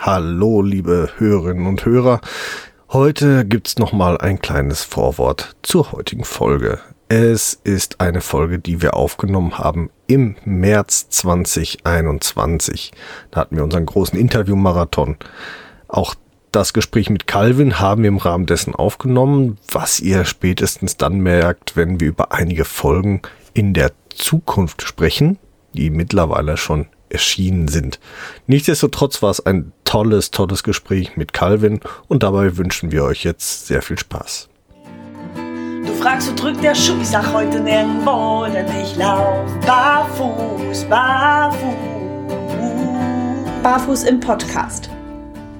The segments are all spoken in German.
Hallo, liebe Hörerinnen und Hörer. Heute gibt's noch mal ein kleines Vorwort zur heutigen Folge. Es ist eine Folge, die wir aufgenommen haben im März 2021. Da hatten wir unseren großen Interviewmarathon. Auch das Gespräch mit Calvin haben wir im Rahmen dessen aufgenommen, was ihr spätestens dann merkt, wenn wir über einige Folgen in der Zukunft sprechen, die mittlerweile schon erschienen sind. Nichtsdestotrotz war es ein tolles, tolles Gespräch mit Calvin und dabei wünschen wir euch jetzt sehr viel Spaß. Du fragst, wo drückt der Schuh? Ich sag heute nirgendwo, denn ich lauf barfuß, barfuß. Barfuß im Podcast.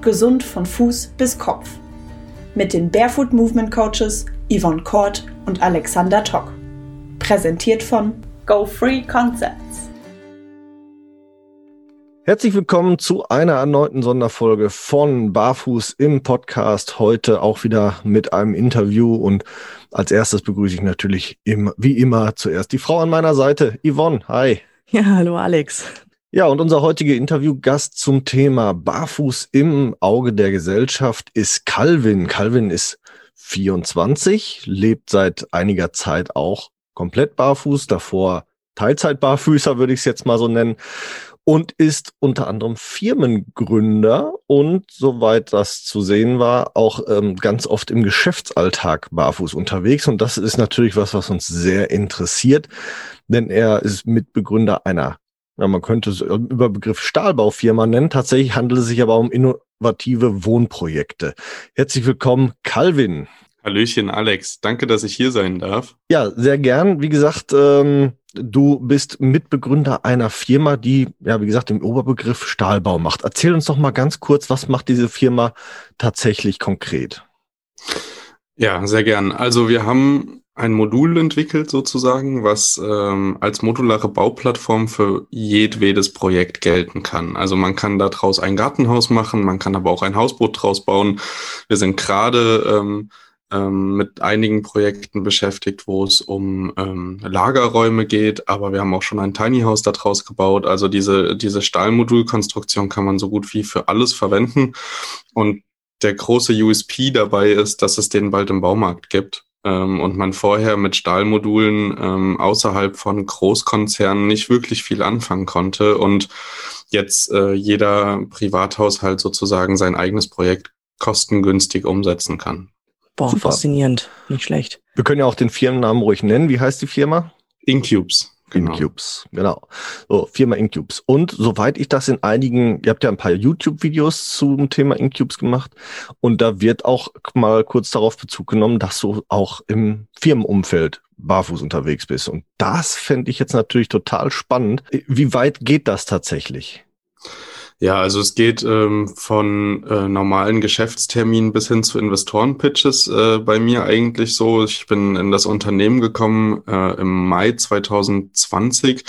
Gesund von Fuß bis Kopf. Mit den Barefoot Movement Coaches Yvonne Kort und Alexander Tock. Präsentiert von Go Free Concepts. Herzlich willkommen zu einer erneuten Sonderfolge von Barfuß im Podcast. Heute auch wieder mit einem Interview und als erstes begrüße ich natürlich im, wie immer zuerst die Frau an meiner Seite, Yvonne. Hi. Ja, hallo Alex. Ja, und unser heutiger Interviewgast zum Thema Barfuß im Auge der Gesellschaft ist Calvin. Calvin ist 24, lebt seit einiger Zeit auch komplett barfuß, davor Teilzeitbarfüßer würde ich es jetzt mal so nennen und ist unter anderem Firmengründer und soweit das zu sehen war, auch ähm, ganz oft im Geschäftsalltag barfuß unterwegs. Und das ist natürlich was, was uns sehr interessiert, denn er ist Mitbegründer einer, ja, man könnte es über Begriff Stahlbaufirma nennen. Tatsächlich handelt es sich aber um innovative Wohnprojekte. Herzlich willkommen, Calvin. Hallöchen, Alex. Danke, dass ich hier sein darf. Ja, sehr gern. Wie gesagt, ähm, du bist Mitbegründer einer Firma, die, ja, wie gesagt, im Oberbegriff Stahlbau macht. Erzähl uns doch mal ganz kurz, was macht diese Firma tatsächlich konkret? Ja, sehr gern. Also wir haben ein Modul entwickelt sozusagen, was ähm, als modulare Bauplattform für jedwedes Projekt gelten kann. Also man kann daraus ein Gartenhaus machen, man kann aber auch ein Hausboot draus bauen. Wir sind gerade ähm, ähm, mit einigen Projekten beschäftigt, wo es um ähm, Lagerräume geht, aber wir haben auch schon ein Tiny House daraus gebaut. Also diese, diese Stahlmodulkonstruktion kann man so gut wie für alles verwenden. Und der große USP dabei ist, dass es den bald im Baumarkt gibt ähm, und man vorher mit Stahlmodulen ähm, außerhalb von Großkonzernen nicht wirklich viel anfangen konnte und jetzt äh, jeder Privathaushalt sozusagen sein eigenes Projekt kostengünstig umsetzen kann. Boah, Super. faszinierend. Nicht schlecht. Wir können ja auch den Firmennamen ruhig nennen. Wie heißt die Firma? Incubes. Genau. Incubes, genau. So, Firma Incubes. Und soweit ich das in einigen, ihr habt ja ein paar YouTube-Videos zum Thema Incubes gemacht und da wird auch mal kurz darauf Bezug genommen, dass du auch im Firmenumfeld barfuß unterwegs bist. Und das fände ich jetzt natürlich total spannend. Wie weit geht das tatsächlich? Ja, also es geht ähm, von äh, normalen Geschäftsterminen bis hin zu Investorenpitches äh, bei mir eigentlich so. Ich bin in das Unternehmen gekommen äh, im Mai 2020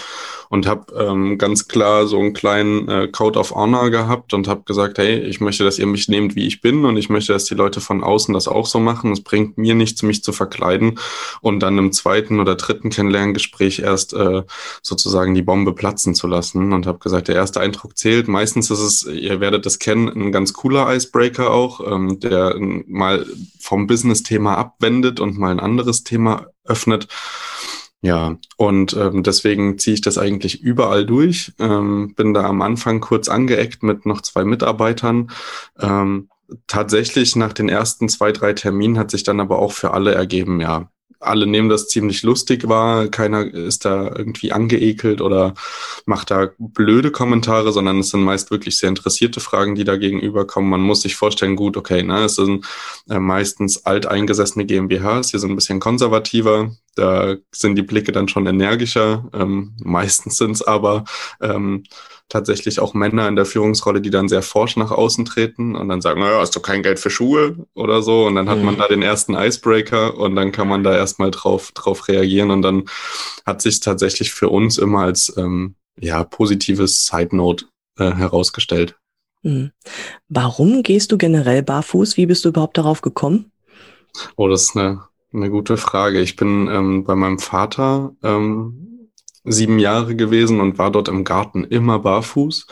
und habe ähm, ganz klar so einen kleinen äh, Code of Honor gehabt und habe gesagt, hey, ich möchte, dass ihr mich nehmt, wie ich bin und ich möchte, dass die Leute von außen das auch so machen. Es bringt mir nichts, mich zu verkleiden und dann im zweiten oder dritten Kennenlerngespräch erst äh, sozusagen die Bombe platzen zu lassen und habe gesagt, der erste Eindruck zählt. Meistens ist es, ihr werdet das kennen, ein ganz cooler Icebreaker auch, ähm, der mal vom Business-Thema abwendet und mal ein anderes Thema öffnet. Ja, und ähm, deswegen ziehe ich das eigentlich überall durch. Ähm, bin da am Anfang kurz angeeckt mit noch zwei Mitarbeitern. Ähm, tatsächlich nach den ersten zwei, drei Terminen hat sich dann aber auch für alle ergeben, ja, alle nehmen das ziemlich lustig wahr. Keiner ist da irgendwie angeekelt oder macht da blöde Kommentare, sondern es sind meist wirklich sehr interessierte Fragen, die da gegenüberkommen. Man muss sich vorstellen, gut, okay, ne, es sind äh, meistens alteingesessene GmbHs, die sind ein bisschen konservativer. Da sind die Blicke dann schon energischer. Ähm, meistens sind es aber ähm, tatsächlich auch Männer in der Führungsrolle, die dann sehr forsch nach außen treten und dann sagen, naja, hast du kein Geld für Schuhe oder so. Und dann hat mhm. man da den ersten Icebreaker und dann kann man da erstmal drauf, drauf reagieren. Und dann hat sich tatsächlich für uns immer als ähm, ja, positives Side Note äh, herausgestellt. Mhm. Warum gehst du generell barfuß? Wie bist du überhaupt darauf gekommen? Oh, das ist eine, eine gute Frage. Ich bin ähm, bei meinem Vater ähm, sieben Jahre gewesen und war dort im Garten immer barfuß.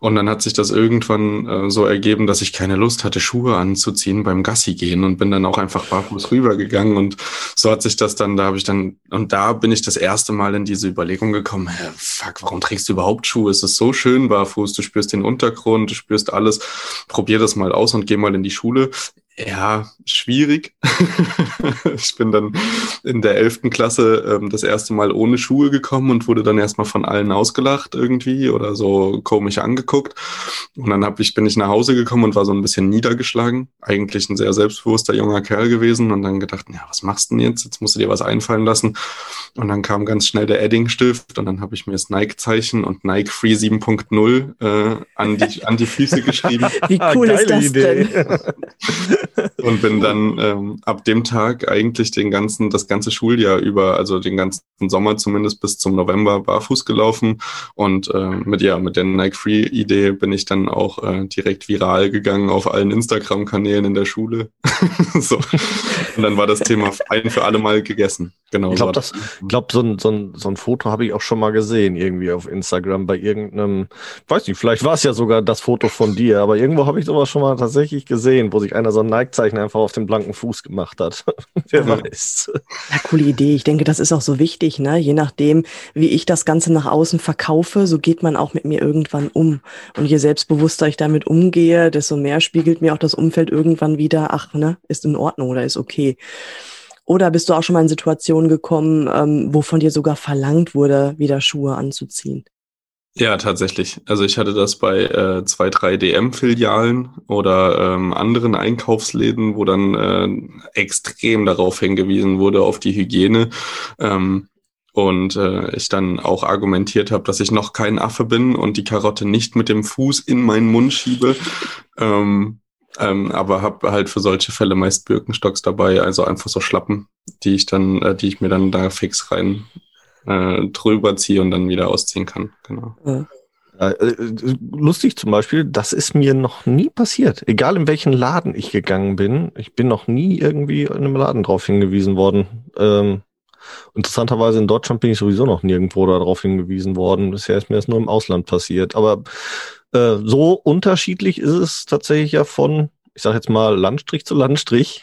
Und dann hat sich das irgendwann äh, so ergeben, dass ich keine Lust hatte, Schuhe anzuziehen beim Gassi gehen und bin dann auch einfach barfuß rübergegangen. Und so hat sich das dann, da habe ich dann, und da bin ich das erste Mal in diese Überlegung gekommen, hä, fuck, warum trägst du überhaupt Schuhe? Es ist so schön barfuß, du spürst den Untergrund, du spürst alles. Probier das mal aus und geh mal in die Schule. Ja, schwierig. ich bin dann in der elften Klasse ähm, das erste Mal ohne Schuhe gekommen und wurde dann erstmal von allen ausgelacht irgendwie oder so komisch angeguckt. Und dann hab ich, bin ich nach Hause gekommen und war so ein bisschen niedergeschlagen. Eigentlich ein sehr selbstbewusster junger Kerl gewesen und dann gedacht, ja, was machst du denn jetzt? Jetzt musst du dir was einfallen lassen. Und dann kam ganz schnell der Edding-Stift und dann habe ich mir das Nike-Zeichen und Nike Free 7.0 äh, an, die, an die Füße geschrieben. Wie cool ist das Idee. denn? und bin dann ähm, ab dem Tag eigentlich den ganzen, das ganze Schuljahr über, also den ganzen Sommer zumindest bis zum November barfuß gelaufen. Und äh, mit ja, mit der Nike Free Idee bin ich dann auch äh, direkt viral gegangen auf allen Instagram-Kanälen in der Schule. so. Und dann war das Thema ein für alle Mal gegessen. Genau. Ich glaube, das, glaub, so ein, so ein, so ein Foto habe ich auch schon mal gesehen, irgendwie auf Instagram bei irgendeinem, weiß nicht, vielleicht war es ja sogar das Foto von dir, aber irgendwo habe ich sowas schon mal tatsächlich gesehen, wo sich einer so ein Nike-Zeichen einfach auf den blanken Fuß gemacht hat. Wer ja. weiß. Ja, coole Idee. Ich denke, das ist auch so wichtig, ne? Je nachdem, wie ich das Ganze nach außen verkaufe, so geht man auch mit mir irgendwann um. Und je selbstbewusster ich damit umgehe, desto mehr spiegelt mir auch das Umfeld irgendwann wieder, ach, ne, ist in Ordnung oder ist okay. Oder bist du auch schon mal in Situationen gekommen, ähm, wo von dir sogar verlangt wurde, wieder Schuhe anzuziehen? Ja, tatsächlich. Also ich hatte das bei äh, zwei, drei DM-Filialen oder ähm, anderen Einkaufsläden, wo dann äh, extrem darauf hingewiesen wurde, auf die Hygiene. Ähm, und äh, ich dann auch argumentiert habe, dass ich noch kein Affe bin und die Karotte nicht mit dem Fuß in meinen Mund schiebe. Ähm, ähm, aber habe halt für solche Fälle meist Birkenstocks dabei, also einfach so Schlappen, die ich dann, äh, die ich mir dann da fix rein äh, drüber ziehe und dann wieder ausziehen kann. Genau. Ja. Äh, lustig zum Beispiel, das ist mir noch nie passiert. Egal in welchen Laden ich gegangen bin, ich bin noch nie irgendwie in einem Laden drauf hingewiesen worden. Ähm, interessanterweise in Deutschland bin ich sowieso noch nirgendwo darauf hingewiesen worden. Bisher ist mir das nur im Ausland passiert. Aber äh, so unterschiedlich ist es tatsächlich ja von, ich sage jetzt mal, Landstrich zu Landstrich.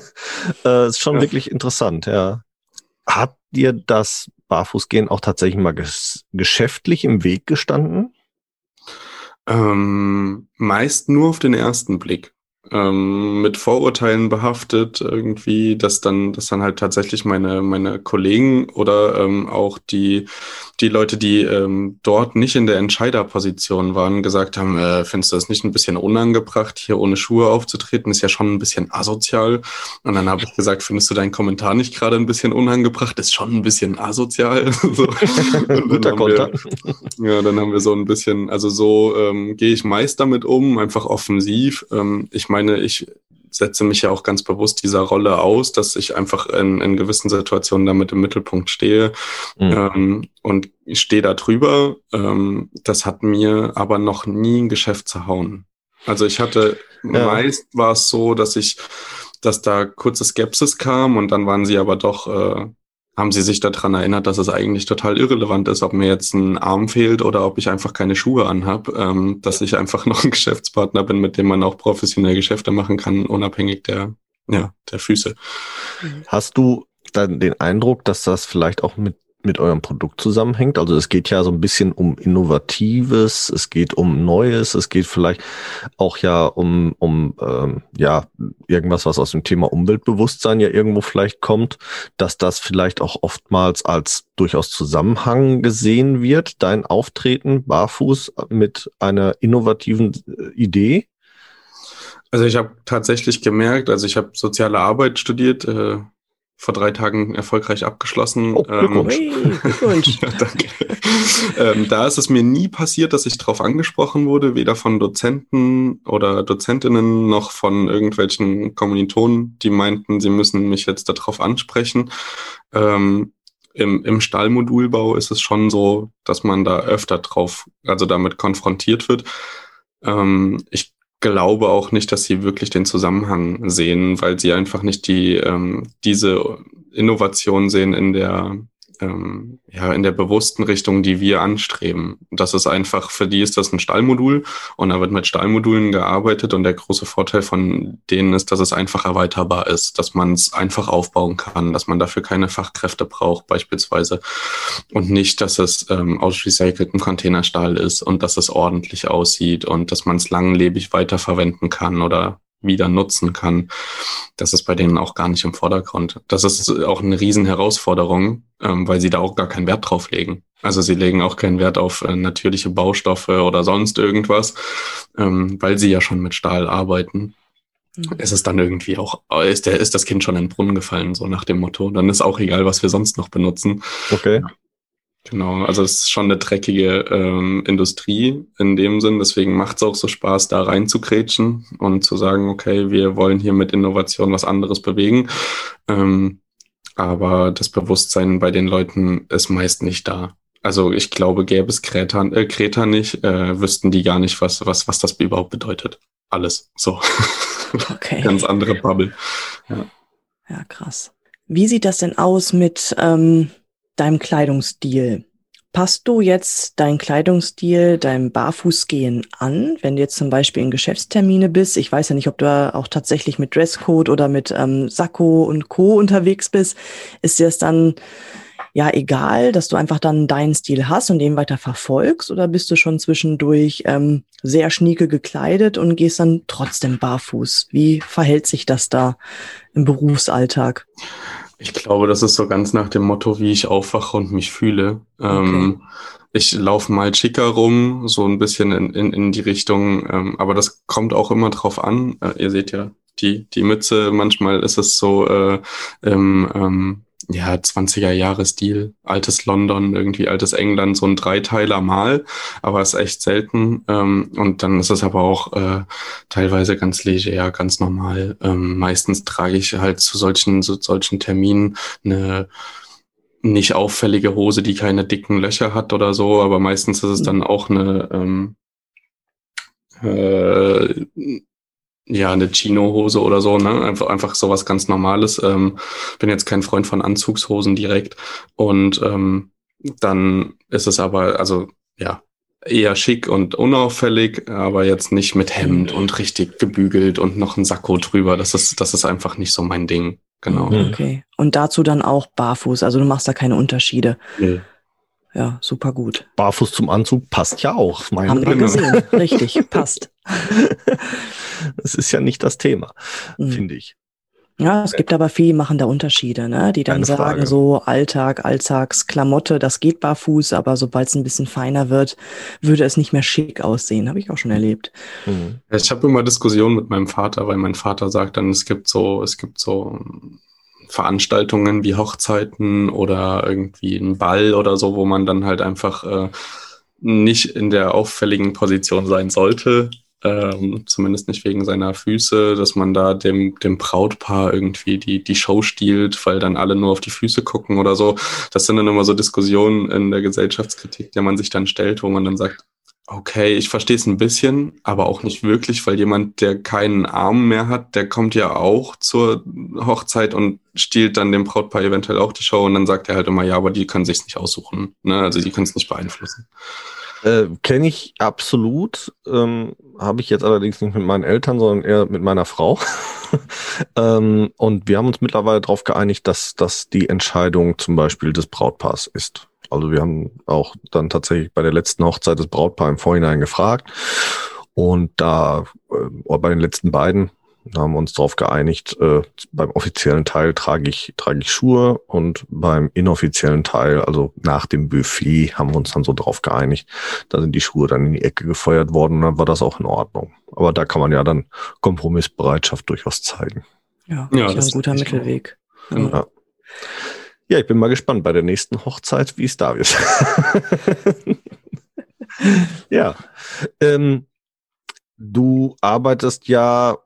äh, ist schon ja. wirklich interessant, ja. Hat dir das Barfußgehen auch tatsächlich mal ges geschäftlich im Weg gestanden? Ähm, meist nur auf den ersten Blick ähm, mit Vorurteilen behaftet irgendwie, dass dann, dass dann halt tatsächlich meine, meine Kollegen oder ähm, auch die, die Leute, die ähm, dort nicht in der Entscheiderposition waren, gesagt haben, äh, findest du das nicht ein bisschen unangebracht, hier ohne Schuhe aufzutreten, ist ja schon ein bisschen asozial. Und dann habe ich gesagt, findest du deinen Kommentar nicht gerade ein bisschen unangebracht, ist schon ein bisschen asozial. so. Guter Konter. Ja, dann haben wir so ein bisschen, also so ähm, gehe ich meist damit um, einfach offensiv. Ähm, ich meine, ich setze mich ja auch ganz bewusst dieser Rolle aus, dass ich einfach in, in gewissen Situationen damit im Mittelpunkt stehe mhm. ähm, und ich stehe da drüber. Ähm, das hat mir aber noch nie ein Geschäft zerhauen. Also ich hatte, ja. meist war es so, dass ich, dass da kurze Skepsis kam und dann waren sie aber doch äh, haben Sie sich daran erinnert, dass es eigentlich total irrelevant ist, ob mir jetzt ein Arm fehlt oder ob ich einfach keine Schuhe anhab, ähm, dass ich einfach noch ein Geschäftspartner bin, mit dem man auch professionell Geschäfte machen kann, unabhängig der, ja, der Füße. Hast du dann den Eindruck, dass das vielleicht auch mit mit eurem Produkt zusammenhängt. Also es geht ja so ein bisschen um Innovatives, es geht um Neues, es geht vielleicht auch ja um, um ähm, ja irgendwas, was aus dem Thema Umweltbewusstsein ja irgendwo vielleicht kommt, dass das vielleicht auch oftmals als durchaus Zusammenhang gesehen wird, dein Auftreten barfuß mit einer innovativen äh, Idee. Also ich habe tatsächlich gemerkt, also ich habe soziale Arbeit studiert, äh, vor drei Tagen erfolgreich abgeschlossen. Oh, Glückwunsch. Ähm, Glückwunsch. ja, danke. ähm, da ist es mir nie passiert, dass ich darauf angesprochen wurde, weder von Dozenten oder Dozentinnen noch von irgendwelchen Kommilitonen, die meinten, sie müssen mich jetzt darauf ansprechen. Ähm, im, Im Stallmodulbau ist es schon so, dass man da öfter drauf, also damit konfrontiert wird. Ähm, ich glaube auch nicht, dass sie wirklich den Zusammenhang sehen, weil sie einfach nicht die ähm, diese Innovation sehen in der ähm, ja in der bewussten Richtung, die wir anstreben. Das ist einfach, für die ist das ein Stahlmodul und da wird mit Stahlmodulen gearbeitet und der große Vorteil von denen ist, dass es einfach erweiterbar ist, dass man es einfach aufbauen kann, dass man dafür keine Fachkräfte braucht beispielsweise und nicht, dass es ähm, aus recyceltem Containerstahl ist und dass es ordentlich aussieht und dass man es langlebig weiterverwenden kann oder wieder nutzen kann. Das ist bei denen auch gar nicht im Vordergrund. Das ist auch eine riesen Herausforderung, ähm, weil sie da auch gar keinen Wert drauf legen. Also sie legen auch keinen Wert auf äh, natürliche Baustoffe oder sonst irgendwas, ähm, weil sie ja schon mit Stahl arbeiten. Mhm. Es ist dann irgendwie auch, ist, der, ist das Kind schon in den Brunnen gefallen, so nach dem Motto. Dann ist auch egal, was wir sonst noch benutzen. Okay. Genau, also es ist schon eine dreckige ähm, Industrie in dem Sinn. Deswegen macht es auch so Spaß, da reinzukrätschen und zu sagen, okay, wir wollen hier mit Innovation was anderes bewegen. Ähm, aber das Bewusstsein bei den Leuten ist meist nicht da. Also ich glaube, gäbe es Kreta, äh, Kreta nicht, äh, wüssten die gar nicht, was, was, was das überhaupt bedeutet. Alles. So. Okay. Ganz andere Bubble. Ja. ja, krass. Wie sieht das denn aus mit ähm, deinem Kleidungsstil. Passt du jetzt deinen Kleidungsstil, deinem Barfußgehen an, wenn du jetzt zum Beispiel in Geschäftstermine bist? Ich weiß ja nicht, ob du auch tatsächlich mit Dresscode oder mit ähm, Sakko und Co. unterwegs bist. Ist dir das dann ja egal, dass du einfach dann deinen Stil hast und den weiter verfolgst? Oder bist du schon zwischendurch ähm, sehr schnieke gekleidet und gehst dann trotzdem barfuß? Wie verhält sich das da im Berufsalltag? Ich glaube, das ist so ganz nach dem Motto, wie ich aufwache und mich fühle. Okay. Ähm, ich laufe mal schicker rum, so ein bisschen in, in, in die Richtung, ähm, aber das kommt auch immer drauf an. Äh, ihr seht ja die, die Mütze, manchmal ist es so äh, ähm, ähm, ja, 20er Jahre Stil, altes London, irgendwie altes England, so ein Dreiteiler mal, aber ist echt selten. Ähm, und dann ist es aber auch äh, teilweise ganz leger, ganz normal. Ähm, meistens trage ich halt zu solchen, zu solchen Terminen eine nicht auffällige Hose, die keine dicken Löcher hat oder so, aber meistens ist es dann auch eine ähm, äh, ja, eine Chino-Hose oder so, ne? Einfach, einfach sowas ganz Normales. Ähm, bin jetzt kein Freund von Anzugshosen direkt. Und ähm, dann ist es aber, also ja, eher schick und unauffällig, aber jetzt nicht mit Hemd und richtig gebügelt und noch ein Sakko drüber. Das ist, das ist einfach nicht so mein Ding. Genau. Mhm. Okay. Und dazu dann auch barfuß. Also du machst da keine Unterschiede. Nee. Ja, super gut. Barfuß zum Anzug passt ja auch. Haben wir gesehen. Richtig, passt. Das ist ja nicht das Thema, mhm. finde ich. Ja, es gibt aber viele machen da Unterschiede, ne? die dann Keine sagen, Frage. so Alltag, Alltagsklamotte, das geht barfuß, aber sobald es ein bisschen feiner wird, würde es nicht mehr schick aussehen. Habe ich auch schon erlebt. Mhm. Ich habe immer Diskussionen mit meinem Vater, weil mein Vater sagt dann, es gibt so, es gibt so Veranstaltungen wie Hochzeiten oder irgendwie ein Ball oder so, wo man dann halt einfach äh, nicht in der auffälligen Position sein sollte, ähm, zumindest nicht wegen seiner Füße, dass man da dem, dem Brautpaar irgendwie die, die Show stiehlt, weil dann alle nur auf die Füße gucken oder so. Das sind dann immer so Diskussionen in der Gesellschaftskritik, der man sich dann stellt, wo man dann sagt, okay, ich verstehe es ein bisschen, aber auch nicht wirklich, weil jemand, der keinen Arm mehr hat, der kommt ja auch zur Hochzeit und stiehlt dann dem Brautpaar eventuell auch die Show und dann sagt er halt immer, ja, aber die können sich's nicht aussuchen. Ne? Also die können es nicht beeinflussen. Äh, Kenne ich absolut. Ähm, Habe ich jetzt allerdings nicht mit meinen Eltern, sondern eher mit meiner Frau. ähm, und wir haben uns mittlerweile darauf geeinigt, dass das die Entscheidung zum Beispiel des Brautpaars ist. Also wir haben auch dann tatsächlich bei der letzten Hochzeit des Brautpaars im Vorhinein gefragt. Und da, äh, bei den letzten beiden, da haben wir uns darauf geeinigt, äh, beim offiziellen Teil trage ich, trage ich Schuhe und beim inoffiziellen Teil, also nach dem Buffet, haben wir uns dann so darauf geeinigt. Da sind die Schuhe dann in die Ecke gefeuert worden und dann war das auch in Ordnung. Aber da kann man ja dann Kompromissbereitschaft durchaus zeigen. Ja, ja das ist ein guter Mittelweg. Ja. ja, ich bin mal gespannt bei der nächsten Hochzeit, wie es da wird. ja. Ähm, du arbeitest ja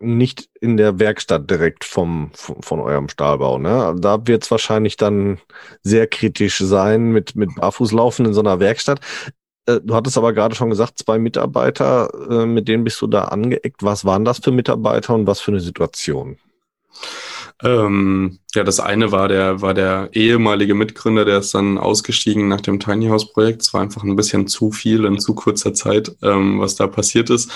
nicht in der Werkstatt direkt vom, von, von eurem Stahlbau. Ne? Da wird es wahrscheinlich dann sehr kritisch sein mit, mit Barfußlaufen in so einer Werkstatt. Äh, du hattest aber gerade schon gesagt, zwei Mitarbeiter, äh, mit denen bist du da angeeckt. Was waren das für Mitarbeiter und was für eine Situation? Ähm, ja, das eine war der, war der ehemalige Mitgründer, der ist dann ausgestiegen nach dem Tiny House Projekt. Es war einfach ein bisschen zu viel in zu kurzer Zeit, ähm, was da passiert ist.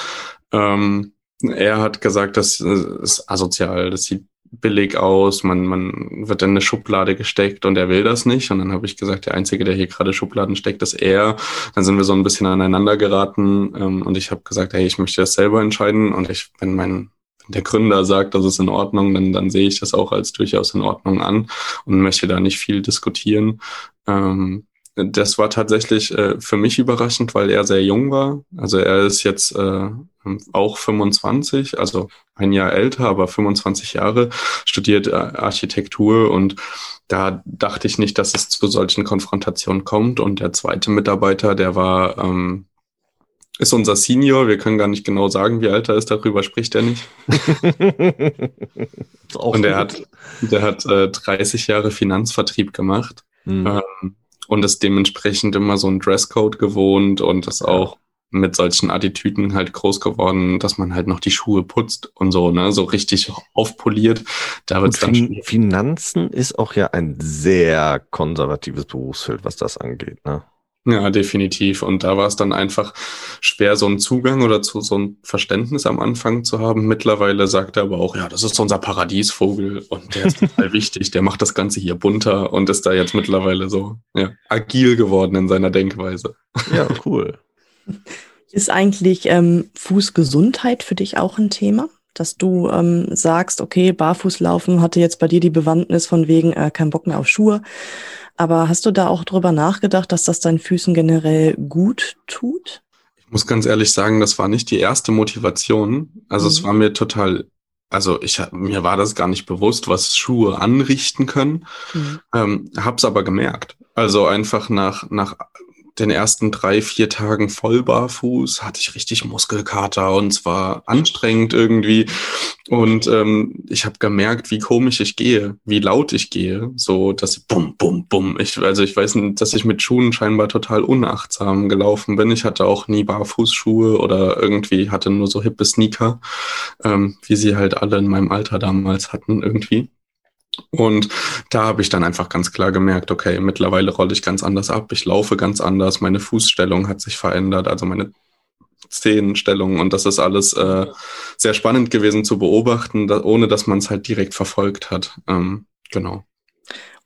Ähm, er hat gesagt, das ist asozial, das sieht billig aus, man, man wird in eine Schublade gesteckt und er will das nicht. Und dann habe ich gesagt, der Einzige, der hier gerade Schubladen steckt, ist er. Dann sind wir so ein bisschen aneinander geraten ähm, und ich habe gesagt, hey, ich möchte das selber entscheiden und ich, wenn mein der Gründer sagt, das ist in Ordnung, dann, dann sehe ich das auch als durchaus in Ordnung an und möchte da nicht viel diskutieren. Ähm, das war tatsächlich äh, für mich überraschend, weil er sehr jung war. Also er ist jetzt äh, auch 25, also ein Jahr älter, aber 25 Jahre, studiert äh, Architektur und da dachte ich nicht, dass es zu solchen Konfrontationen kommt. Und der zweite Mitarbeiter, der war ähm, ist unser Senior. Wir können gar nicht genau sagen, wie alt er ist. Darüber spricht er nicht. und der hat, der hat äh, 30 Jahre Finanzvertrieb gemacht mhm. ähm, und ist dementsprechend immer so ein Dresscode gewohnt und ist auch mit solchen Attitüden halt groß geworden, dass man halt noch die Schuhe putzt und so, ne, so richtig aufpoliert. Da wird's dann fin Finanzen ist auch ja ein sehr konservatives Berufsfeld, was das angeht, ne? Ja, definitiv. Und da war es dann einfach schwer, so einen Zugang oder zu so ein Verständnis am Anfang zu haben. Mittlerweile sagt er aber auch, ja, das ist unser Paradiesvogel und der ist total wichtig. Der macht das Ganze hier bunter und ist da jetzt mittlerweile so ja, agil geworden in seiner Denkweise. Ja, cool. Ist eigentlich ähm, Fußgesundheit für dich auch ein Thema? Dass du ähm, sagst, okay, Barfußlaufen hatte jetzt bei dir die Bewandtnis von wegen äh, kein Bock mehr auf Schuhe. Aber hast du da auch drüber nachgedacht, dass das deinen Füßen generell gut tut? Ich muss ganz ehrlich sagen, das war nicht die erste Motivation. Also mhm. es war mir total, also ich mir war das gar nicht bewusst, was Schuhe anrichten können. Mhm. Ähm, hab's aber gemerkt. Also einfach nach, nach den ersten drei, vier Tagen voll barfuß, hatte ich richtig Muskelkater und zwar anstrengend irgendwie. Und ähm, ich habe gemerkt, wie komisch ich gehe, wie laut ich gehe. So, dass ich bum, bum, bum. Ich, also ich weiß nicht, dass ich mit Schuhen scheinbar total unachtsam gelaufen bin. Ich hatte auch nie Barfußschuhe oder irgendwie hatte nur so hippe Sneaker, ähm, wie sie halt alle in meinem Alter damals hatten irgendwie. Und da habe ich dann einfach ganz klar gemerkt, okay, mittlerweile rolle ich ganz anders ab, ich laufe ganz anders, meine Fußstellung hat sich verändert, also meine Zehenstellung und das ist alles äh, sehr spannend gewesen zu beobachten, da, ohne dass man es halt direkt verfolgt hat. Ähm, genau.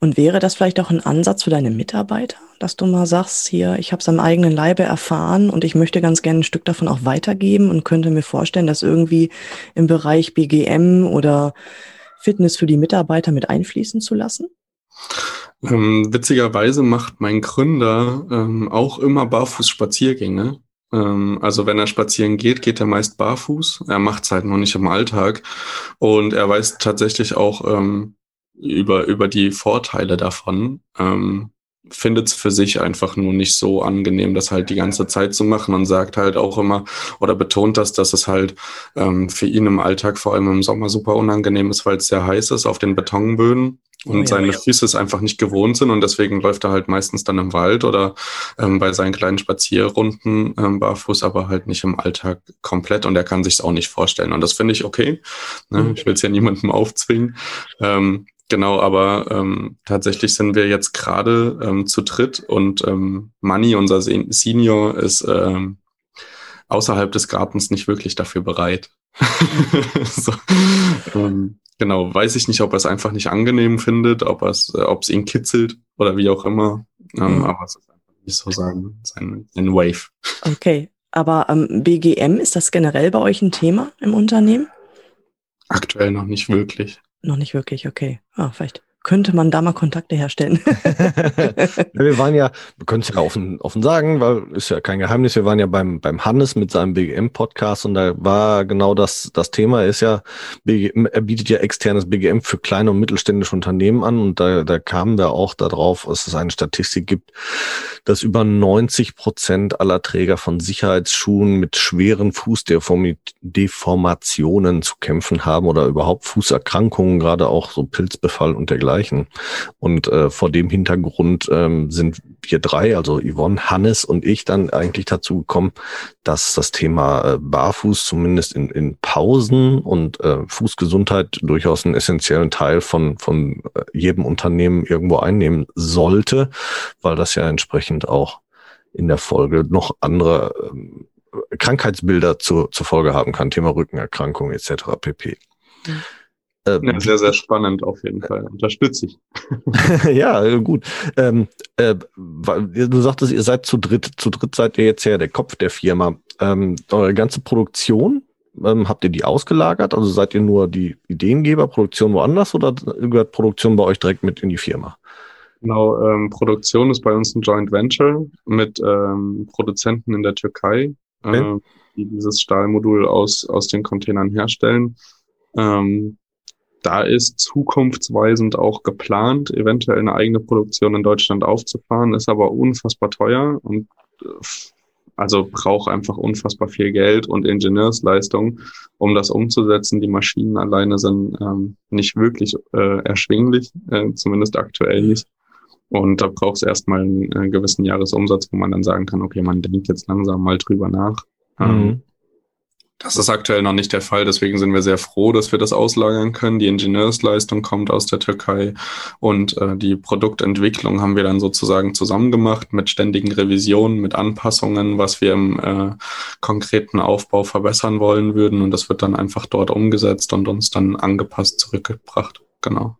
Und wäre das vielleicht auch ein Ansatz für deine Mitarbeiter, dass du mal sagst, hier, ich habe es am eigenen Leibe erfahren und ich möchte ganz gerne ein Stück davon auch weitergeben und könnte mir vorstellen, dass irgendwie im Bereich BGM oder Fitness für die Mitarbeiter mit einfließen zu lassen? Ähm, witzigerweise macht mein Gründer ähm, auch immer Barfuß-Spaziergänge. Ähm, also wenn er spazieren geht, geht er meist barfuß. Er macht es halt noch nicht im Alltag. Und er weiß tatsächlich auch ähm, über, über die Vorteile davon. Ähm, findet es für sich einfach nur nicht so angenehm, das halt die ganze Zeit zu machen und sagt halt auch immer oder betont das, dass es halt ähm, für ihn im Alltag vor allem im Sommer super unangenehm ist, weil es sehr heiß ist auf den Betonböden und oh seine ja. Füße es einfach nicht gewohnt sind und deswegen läuft er halt meistens dann im Wald oder ähm, bei seinen kleinen Spazierrunden ähm, barfuß, aber halt nicht im Alltag komplett und er kann sich es auch nicht vorstellen und das finde ich okay. Ne? Mhm. Ich will es ja niemandem aufzwingen. Ähm, Genau, aber ähm, tatsächlich sind wir jetzt gerade ähm, zu dritt und ähm, Manny, unser Senior, ist ähm, außerhalb des Gartens nicht wirklich dafür bereit. so, ähm, genau, weiß ich nicht, ob er es einfach nicht angenehm findet, ob es, äh, ob es ihn kitzelt oder wie auch immer. Ähm, mhm. Aber es ist einfach nicht so sein, sein, sein Wave. Okay, aber ähm, BGM, ist das generell bei euch ein Thema im Unternehmen? Aktuell noch nicht wirklich. Noch nicht wirklich, okay. Ah, vielleicht könnte man da mal Kontakte herstellen. wir waren ja, wir können es ja offen, offen sagen, weil ist ja kein Geheimnis, wir waren ja beim, beim Hannes mit seinem BGM-Podcast und da war genau das, das Thema ist ja, BGM, er bietet ja externes BGM für kleine und mittelständische Unternehmen an und da, da kamen wir auch darauf, dass es eine Statistik gibt, dass über 90 Prozent aller Träger von Sicherheitsschuhen mit schweren Fußdeformationen zu kämpfen haben oder überhaupt Fußerkrankungen, gerade auch so Pilzbefall und dergleichen erreichen. Und äh, vor dem Hintergrund ähm, sind wir drei, also Yvonne, Hannes und ich, dann eigentlich dazu gekommen, dass das Thema äh, Barfuß zumindest in, in Pausen und äh, Fußgesundheit durchaus einen essentiellen Teil von, von äh, jedem Unternehmen irgendwo einnehmen sollte, weil das ja entsprechend auch in der Folge noch andere ähm, Krankheitsbilder zur, zur Folge haben kann, Thema Rückenerkrankung etc. pp. Mhm. Ähm, ja, sehr, sehr spannend auf jeden Fall. Unterstütze ich. ja, gut. Ähm, äh, du sagtest, ihr seid zu dritt. Zu dritt seid ihr jetzt ja der Kopf der Firma. Ähm, eure ganze Produktion, ähm, habt ihr die ausgelagert? Also seid ihr nur die Ideengeber, Produktion woanders oder gehört Produktion bei euch direkt mit in die Firma? Genau, ähm, Produktion ist bei uns ein Joint Venture mit ähm, Produzenten in der Türkei, okay. äh, die dieses Stahlmodul aus, aus den Containern herstellen. Ähm, da ist zukunftsweisend auch geplant, eventuell eine eigene Produktion in Deutschland aufzufahren, ist aber unfassbar teuer und äh, also braucht einfach unfassbar viel Geld und Ingenieursleistung, um das umzusetzen. Die Maschinen alleine sind ähm, nicht wirklich äh, erschwinglich, äh, zumindest aktuell nicht. Und da braucht es erstmal einen äh, gewissen Jahresumsatz, wo man dann sagen kann, okay, man denkt jetzt langsam mal drüber nach. Ähm, mhm. Das ist aktuell noch nicht der Fall, deswegen sind wir sehr froh, dass wir das auslagern können. Die Ingenieursleistung kommt aus der Türkei und äh, die Produktentwicklung haben wir dann sozusagen zusammen gemacht mit ständigen Revisionen, mit Anpassungen, was wir im äh, konkreten Aufbau verbessern wollen würden und das wird dann einfach dort umgesetzt und uns dann angepasst zurückgebracht. Genau.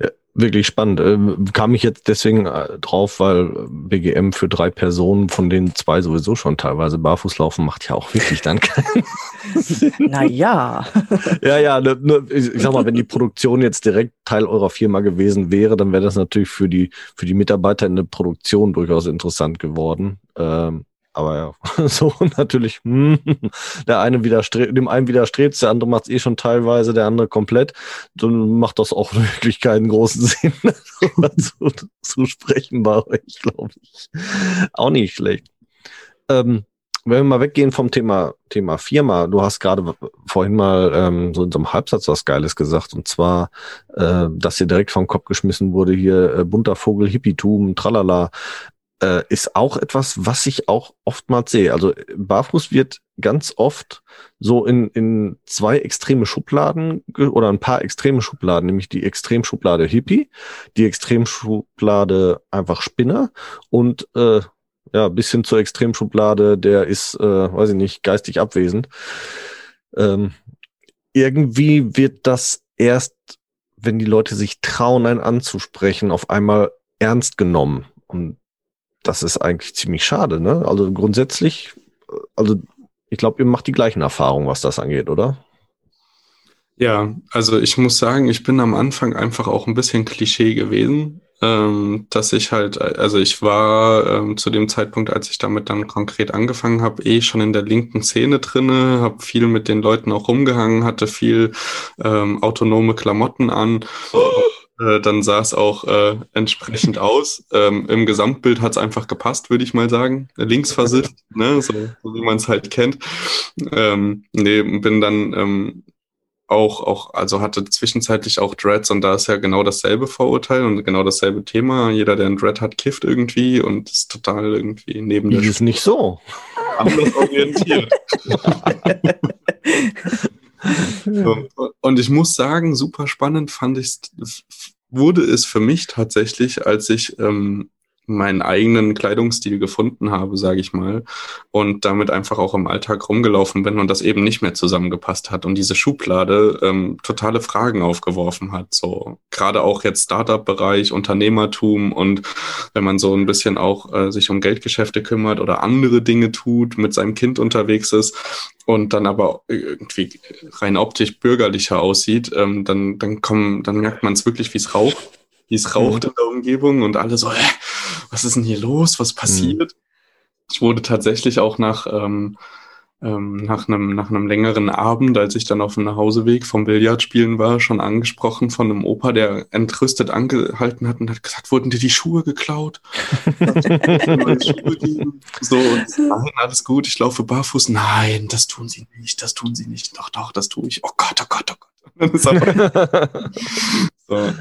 Ja, wirklich spannend. Ähm, kam ich jetzt deswegen äh, drauf, weil BGM für drei Personen, von denen zwei sowieso schon teilweise barfuß laufen, macht ja auch wirklich dann keinen Sinn. Naja. ja, ja, ne, ne, ich sag mal, wenn die Produktion jetzt direkt Teil eurer Firma gewesen wäre, dann wäre das natürlich für die, für die Mitarbeiter in der Produktion durchaus interessant geworden. Ähm, aber ja, so natürlich, hm, der eine widerstrebt, dem einen widerstrebt der andere macht es eh schon teilweise, der andere komplett. Dann macht das auch wirklich keinen großen Sinn, zu, zu sprechen bei euch, glaube ich. Auch nicht schlecht. Ähm, wenn wir mal weggehen vom Thema, Thema Firma, du hast gerade vorhin mal ähm, so in so einem Halbsatz was Geiles gesagt, und zwar, äh, dass dir direkt vom Kopf geschmissen wurde, hier äh, bunter Vogel, Hippietum, tralala äh, ist auch etwas, was ich auch oftmals sehe. Also Barfuß wird ganz oft so in, in zwei extreme Schubladen oder ein paar extreme Schubladen, nämlich die Extremschublade Hippie, die Extremschublade einfach Spinner und äh, ja, bis hin zur Extremschublade, der ist, äh, weiß ich nicht, geistig abwesend. Ähm, irgendwie wird das erst, wenn die Leute sich trauen, einen anzusprechen, auf einmal ernst genommen. Und das ist eigentlich ziemlich schade, ne? Also grundsätzlich, also ich glaube, ihr macht die gleichen Erfahrungen, was das angeht, oder? Ja, also ich muss sagen, ich bin am Anfang einfach auch ein bisschen Klischee gewesen, ähm, dass ich halt, also ich war ähm, zu dem Zeitpunkt, als ich damit dann konkret angefangen habe, eh schon in der linken Szene drinne, habe viel mit den Leuten auch rumgehangen, hatte viel ähm, autonome Klamotten an. Oh äh, dann sah es auch äh, entsprechend aus. Ähm, Im Gesamtbild hat es einfach gepasst, würde ich mal sagen. Linksversicht, ne? so, so wie man es halt kennt. Ähm, nee, bin dann ähm, auch, auch, also hatte zwischenzeitlich auch Dreads und da ist ja genau dasselbe Vorurteil und genau dasselbe Thema. Jeder, der einen Dread hat, kifft irgendwie und ist total irgendwie neben der ist nicht so. Anders orientiert. Und ich muss sagen, super spannend fand ich, wurde es für mich tatsächlich, als ich ähm, meinen eigenen Kleidungsstil gefunden habe, sage ich mal, und damit einfach auch im Alltag rumgelaufen bin und das eben nicht mehr zusammengepasst hat und diese Schublade ähm, totale Fragen aufgeworfen hat. So gerade auch jetzt Startup-Bereich, Unternehmertum und wenn man so ein bisschen auch äh, sich um Geldgeschäfte kümmert oder andere Dinge tut, mit seinem Kind unterwegs ist und dann aber irgendwie rein optisch bürgerlicher aussieht, ähm, dann, dann kommen, dann merkt man es wirklich, wie es raucht wie es raucht mhm. in der Umgebung und alle so, äh, was ist denn hier los? Was passiert? Mhm. Ich wurde tatsächlich auch nach, ähm, ähm, nach, einem, nach einem längeren Abend, als ich dann auf dem Nachhauseweg vom Billardspielen war, schon angesprochen von einem Opa, der entrüstet angehalten hat und hat gesagt, wurden dir die Schuhe geklaut? Schuhe so, und nein, alles gut, ich laufe barfuß. Nein, das tun sie nicht, das tun sie nicht. Doch, doch, das tue ich. Oh Gott, oh Gott, oh Gott. so, also,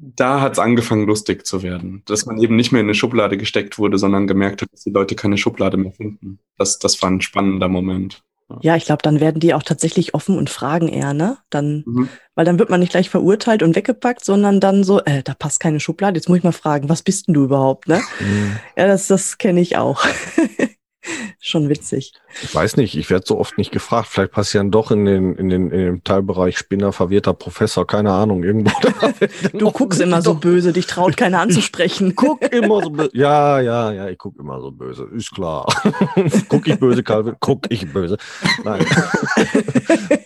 da hat es angefangen, lustig zu werden. Dass man eben nicht mehr in eine Schublade gesteckt wurde, sondern gemerkt hat, dass die Leute keine Schublade mehr finden. Das, das war ein spannender Moment. Ja, ich glaube, dann werden die auch tatsächlich offen und fragen eher, ne? Dann, mhm. weil dann wird man nicht gleich verurteilt und weggepackt, sondern dann so, äh, da passt keine Schublade. Jetzt muss ich mal fragen, was bist denn du überhaupt, ne? Mhm. Ja, das, das kenne ich auch. Schon witzig. Ich weiß nicht, ich werde so oft nicht gefragt. Vielleicht passieren doch in den, in den, in dem Teilbereich Spinner, verwirrter Professor, keine Ahnung, irgendwo. du guckst immer so böse, dich traut keiner anzusprechen. Ich guck immer so böse. Ja, ja, ja, ich guck immer so böse. Ist klar. guck ich böse, Calvin? Guck ich böse. Nein.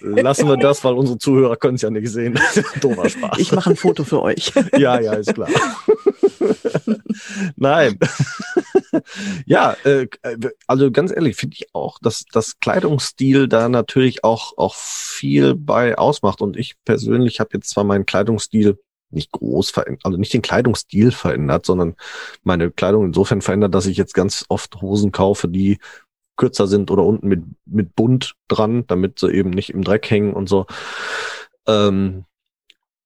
Lassen wir das, weil unsere Zuhörer können es ja nicht sehen. Dober Spaß. Ich mache ein Foto für euch. ja, ja, ist klar. Nein. Ja, äh, also ganz ehrlich, finde ich auch, dass das Kleidungsstil da natürlich auch, auch viel bei ausmacht. Und ich persönlich habe jetzt zwar meinen Kleidungsstil nicht groß verändert, also nicht den Kleidungsstil verändert, sondern meine Kleidung insofern verändert, dass ich jetzt ganz oft Hosen kaufe, die kürzer sind oder unten mit, mit bunt dran, damit sie eben nicht im Dreck hängen und so. Ähm,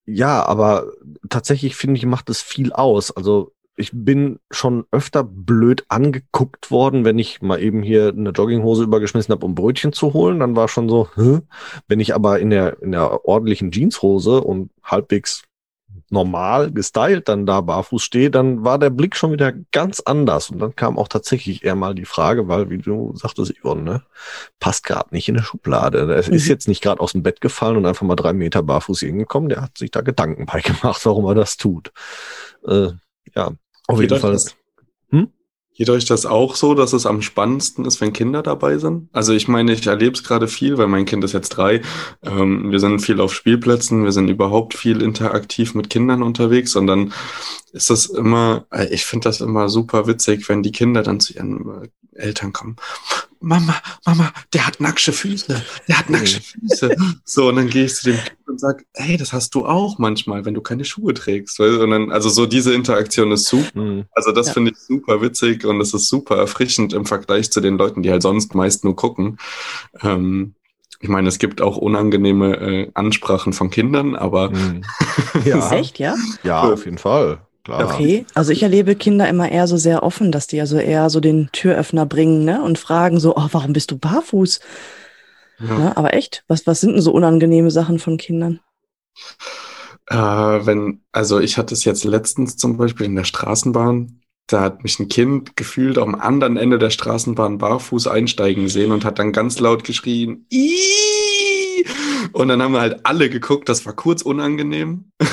ja, aber tatsächlich finde ich, macht es viel aus. Also ich bin schon öfter blöd angeguckt worden, wenn ich mal eben hier eine Jogginghose übergeschmissen habe, um Brötchen zu holen. Dann war schon so, Hä? wenn ich aber in der, in der ordentlichen Jeanshose und halbwegs normal gestylt dann da barfuß stehe, dann war der Blick schon wieder ganz anders. Und dann kam auch tatsächlich eher mal die Frage, weil, wie du sagtest, Yvonne, ne, passt gerade nicht in eine Schublade. Er ist mhm. jetzt nicht gerade aus dem Bett gefallen und einfach mal drei Meter barfuß hingekommen. Der hat sich da Gedanken bei gemacht, warum er das tut. Äh, ja, auf jeden Fall. Hm? Geht euch das auch so, dass es am spannendsten ist, wenn Kinder dabei sind? Also ich meine, ich erlebe es gerade viel, weil mein Kind ist jetzt drei. Ähm, wir sind viel auf Spielplätzen, wir sind überhaupt viel interaktiv mit Kindern unterwegs und dann ist das immer, äh, ich finde das immer super witzig, wenn die Kinder dann zu ihren äh, Eltern kommen. Mama, Mama, der hat nackte Füße, der hat nackte Füße. So, und dann gehe ich zu dem Kind und sage, hey, das hast du auch manchmal, wenn du keine Schuhe trägst. Und dann, also so diese Interaktion ist super. Mhm. Also das ja. finde ich super witzig und es ist super erfrischend im Vergleich zu den Leuten, die halt sonst meist nur gucken. Ähm, ich meine, es gibt auch unangenehme äh, Ansprachen von Kindern, aber. Mhm. Ja. ist echt, ja? Ja, auf jeden Fall. Klar. Okay, also ich erlebe Kinder immer eher so sehr offen, dass die also eher so den Türöffner bringen ne? und fragen so, oh, warum bist du barfuß? Ja. Ne? Aber echt, was, was sind denn so unangenehme Sachen von Kindern? Äh, wenn, also ich hatte es jetzt letztens zum Beispiel in der Straßenbahn, da hat mich ein Kind gefühlt am anderen Ende der Straßenbahn barfuß einsteigen sehen und hat dann ganz laut geschrien, Ii! Und dann haben wir halt alle geguckt, das war kurz unangenehm.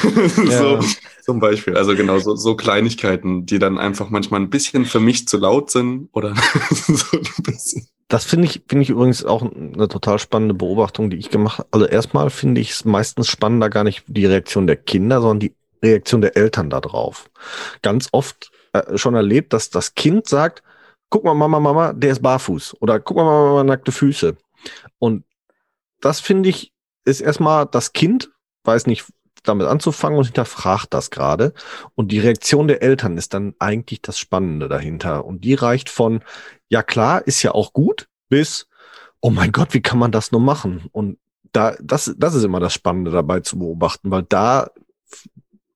Ja. so, zum Beispiel. Also genau, so, so Kleinigkeiten, die dann einfach manchmal ein bisschen für mich zu laut sind oder so ein bisschen. Das finde ich, finde ich übrigens auch eine total spannende Beobachtung, die ich gemacht habe. Also erstmal finde ich es meistens spannender gar nicht die Reaktion der Kinder, sondern die Reaktion der Eltern darauf. Ganz oft äh, schon erlebt, dass das Kind sagt, guck mal, Mama, Mama, der ist barfuß. Oder guck mal, Mama, Mama, nackte Füße. Und das finde ich, ist erstmal, das Kind weiß nicht damit anzufangen und hinterfragt das gerade. Und die Reaktion der Eltern ist dann eigentlich das Spannende dahinter. Und die reicht von, ja klar, ist ja auch gut, bis, oh mein Gott, wie kann man das nur machen? Und da, das, das ist immer das Spannende dabei zu beobachten, weil da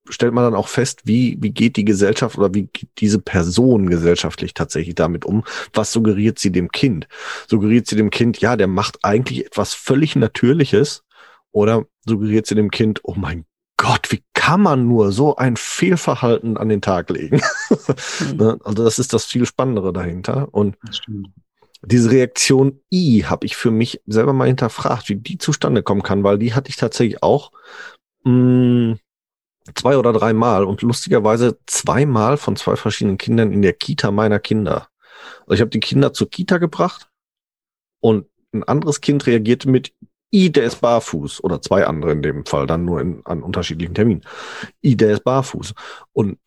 stellt man dann auch fest, wie, wie geht die Gesellschaft oder wie geht diese Person gesellschaftlich tatsächlich damit um? Was suggeriert sie dem Kind? Suggeriert sie dem Kind, ja, der macht eigentlich etwas völlig Natürliches? Oder suggeriert sie dem Kind, oh mein Gott, wie kann man nur so ein Fehlverhalten an den Tag legen? mhm. Also das ist das viel Spannendere dahinter. Und diese Reaktion I habe ich für mich selber mal hinterfragt, wie die zustande kommen kann, weil die hatte ich tatsächlich auch mh, mm, zwei oder dreimal und lustigerweise zweimal von zwei verschiedenen Kindern in der Kita meiner Kinder. Also ich habe die Kinder zur Kita gebracht und ein anderes Kind reagierte mit I, der ist barfuß oder zwei andere in dem Fall, dann nur in, an unterschiedlichen Terminen. I, der ist barfuß. Und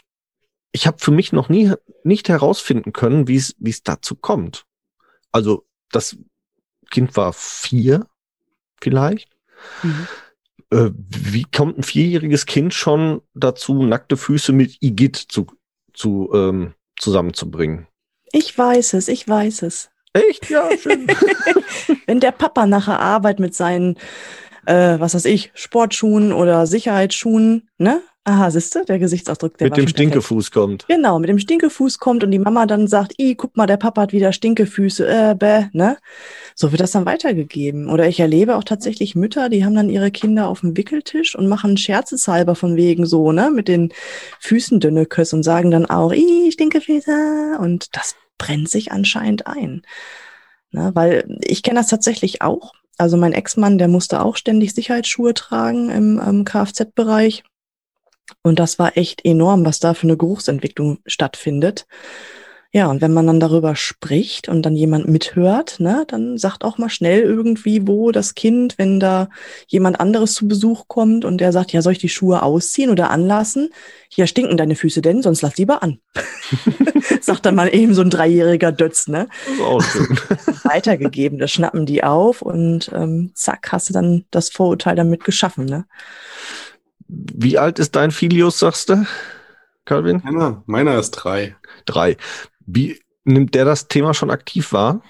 ich habe für mich noch nie nicht herausfinden können, wie es wie es dazu kommt. Also das Kind war vier vielleicht. Mhm. Äh, wie kommt ein vierjähriges Kind schon dazu, nackte Füße mit Igitt zu, zu ähm, zusammenzubringen? Ich weiß es, ich weiß es. Echt? Ja, schön. Wenn der Papa nach der Arbeit mit seinen, äh, was weiß ich, Sportschuhen oder Sicherheitsschuhen, ne, Aha, siehst du, der Gesichtsausdruck, der mit dem Stinkefuß kommt. Genau, mit dem Stinkefuß kommt und die Mama dann sagt, i, guck mal, der Papa hat wieder Stinkefüße, äh, bäh, ne? So wird das dann weitergegeben. Oder ich erlebe auch tatsächlich Mütter, die haben dann ihre Kinder auf dem Wickeltisch und machen scherzeshalber von wegen so, ne, mit den Füßen dünne Küsse und sagen dann auch, i, Stinkefüße. Und das brennt sich anscheinend ein. Ne, weil ich kenne das tatsächlich auch. Also mein Ex-Mann, der musste auch ständig Sicherheitsschuhe tragen im, im Kfz-Bereich. Und das war echt enorm, was da für eine Geruchsentwicklung stattfindet. Ja, und wenn man dann darüber spricht und dann jemand mithört, ne, dann sagt auch mal schnell irgendwie, wo das Kind, wenn da jemand anderes zu Besuch kommt und der sagt, ja, soll ich die Schuhe ausziehen oder anlassen? Ja, stinken deine Füße denn, sonst lass lieber an. sagt dann mal eben so ein dreijähriger Dötz, ne? Das ist auch schön. Weitergegeben, das schnappen die auf und ähm, zack, hast du dann das Vorurteil damit geschaffen, ne? Wie alt ist dein Filius, sagst du, Calvin? Meiner, meiner ist drei. Drei. Wie nimmt der das Thema schon aktiv wahr?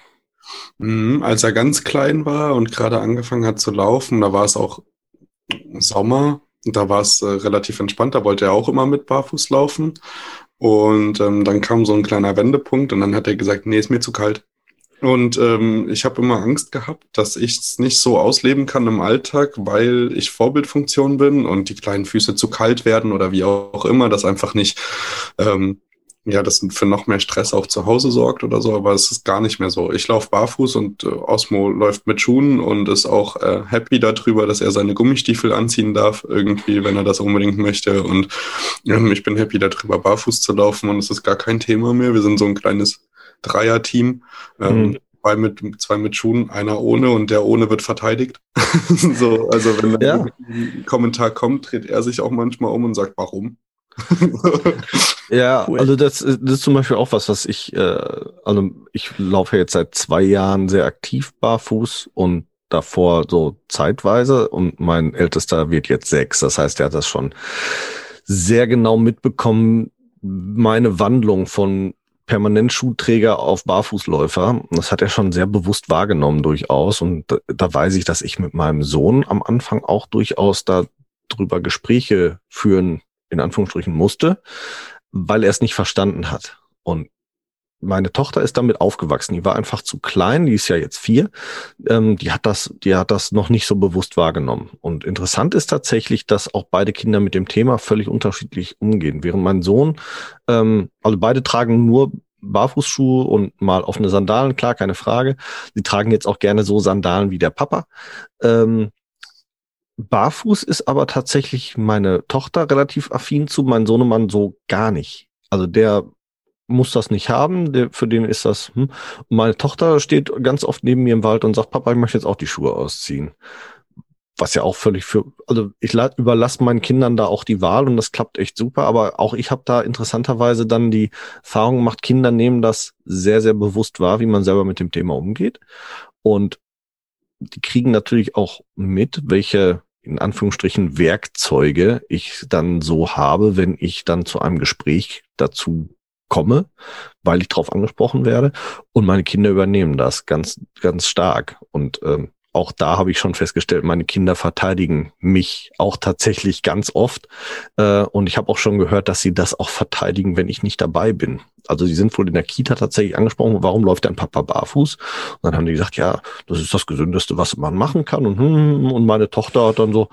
Mhm, als er ganz klein war und gerade angefangen hat zu laufen, da war es auch Sommer, da war es äh, relativ entspannt, da wollte er auch immer mit Barfuß laufen. Und ähm, dann kam so ein kleiner Wendepunkt und dann hat er gesagt, nee, ist mir zu kalt. Und ähm, ich habe immer Angst gehabt, dass ich es nicht so ausleben kann im Alltag, weil ich Vorbildfunktion bin und die kleinen Füße zu kalt werden oder wie auch immer, das einfach nicht, ähm, ja, das für noch mehr Stress auch zu Hause sorgt oder so, aber es ist gar nicht mehr so. Ich laufe barfuß und äh, Osmo läuft mit Schuhen und ist auch äh, happy darüber, dass er seine Gummistiefel anziehen darf, irgendwie, wenn er das unbedingt möchte. Und ähm, ich bin happy darüber, barfuß zu laufen und es ist gar kein Thema mehr. Wir sind so ein kleines Dreier-Team. Ähm, mhm. Zwei mit, zwei mit Schuhen, einer ohne und der ohne wird verteidigt. so, also wenn ja. ein Kommentar kommt, dreht er sich auch manchmal um und sagt, warum? ja, cool. also das, das ist zum Beispiel auch was, was ich, äh, also ich laufe jetzt seit zwei Jahren sehr aktiv barfuß und davor so zeitweise und mein ältester wird jetzt sechs. Das heißt, er hat das schon sehr genau mitbekommen, meine Wandlung von permanent Schuhträger auf Barfußläufer. Das hat er schon sehr bewusst wahrgenommen durchaus. Und da, da weiß ich, dass ich mit meinem Sohn am Anfang auch durchaus da drüber Gespräche führen, in Anführungsstrichen musste, weil er es nicht verstanden hat. Und meine Tochter ist damit aufgewachsen. Die war einfach zu klein, die ist ja jetzt vier. Ähm, die hat das, die hat das noch nicht so bewusst wahrgenommen. Und interessant ist tatsächlich, dass auch beide Kinder mit dem Thema völlig unterschiedlich umgehen. Während mein Sohn, ähm, also beide tragen nur Barfußschuhe und mal offene Sandalen, klar, keine Frage. Sie tragen jetzt auch gerne so Sandalen wie der Papa. Ähm, Barfuß ist aber tatsächlich meine Tochter relativ affin zu, mein Sohnemann so gar nicht. Also der muss das nicht haben, der, für den ist das. Hm. Meine Tochter steht ganz oft neben mir im Wald und sagt, Papa, ich möchte jetzt auch die Schuhe ausziehen. Was ja auch völlig für, also ich überlasse meinen Kindern da auch die Wahl und das klappt echt super, aber auch ich habe da interessanterweise dann die Erfahrung gemacht, Kinder nehmen das sehr, sehr bewusst wahr, wie man selber mit dem Thema umgeht. Und die kriegen natürlich auch mit, welche in Anführungsstrichen Werkzeuge ich dann so habe, wenn ich dann zu einem Gespräch dazu komme, weil ich darauf angesprochen werde. Und meine Kinder übernehmen das ganz, ganz stark. Und ähm, auch da habe ich schon festgestellt, meine Kinder verteidigen mich auch tatsächlich ganz oft. Äh, und ich habe auch schon gehört, dass sie das auch verteidigen, wenn ich nicht dabei bin. Also sie sind wohl in der Kita tatsächlich angesprochen, warum läuft dein Papa barfuß? Und dann haben die gesagt, ja, das ist das Gesündeste, was man machen kann. Und, hm, und meine Tochter hat dann so,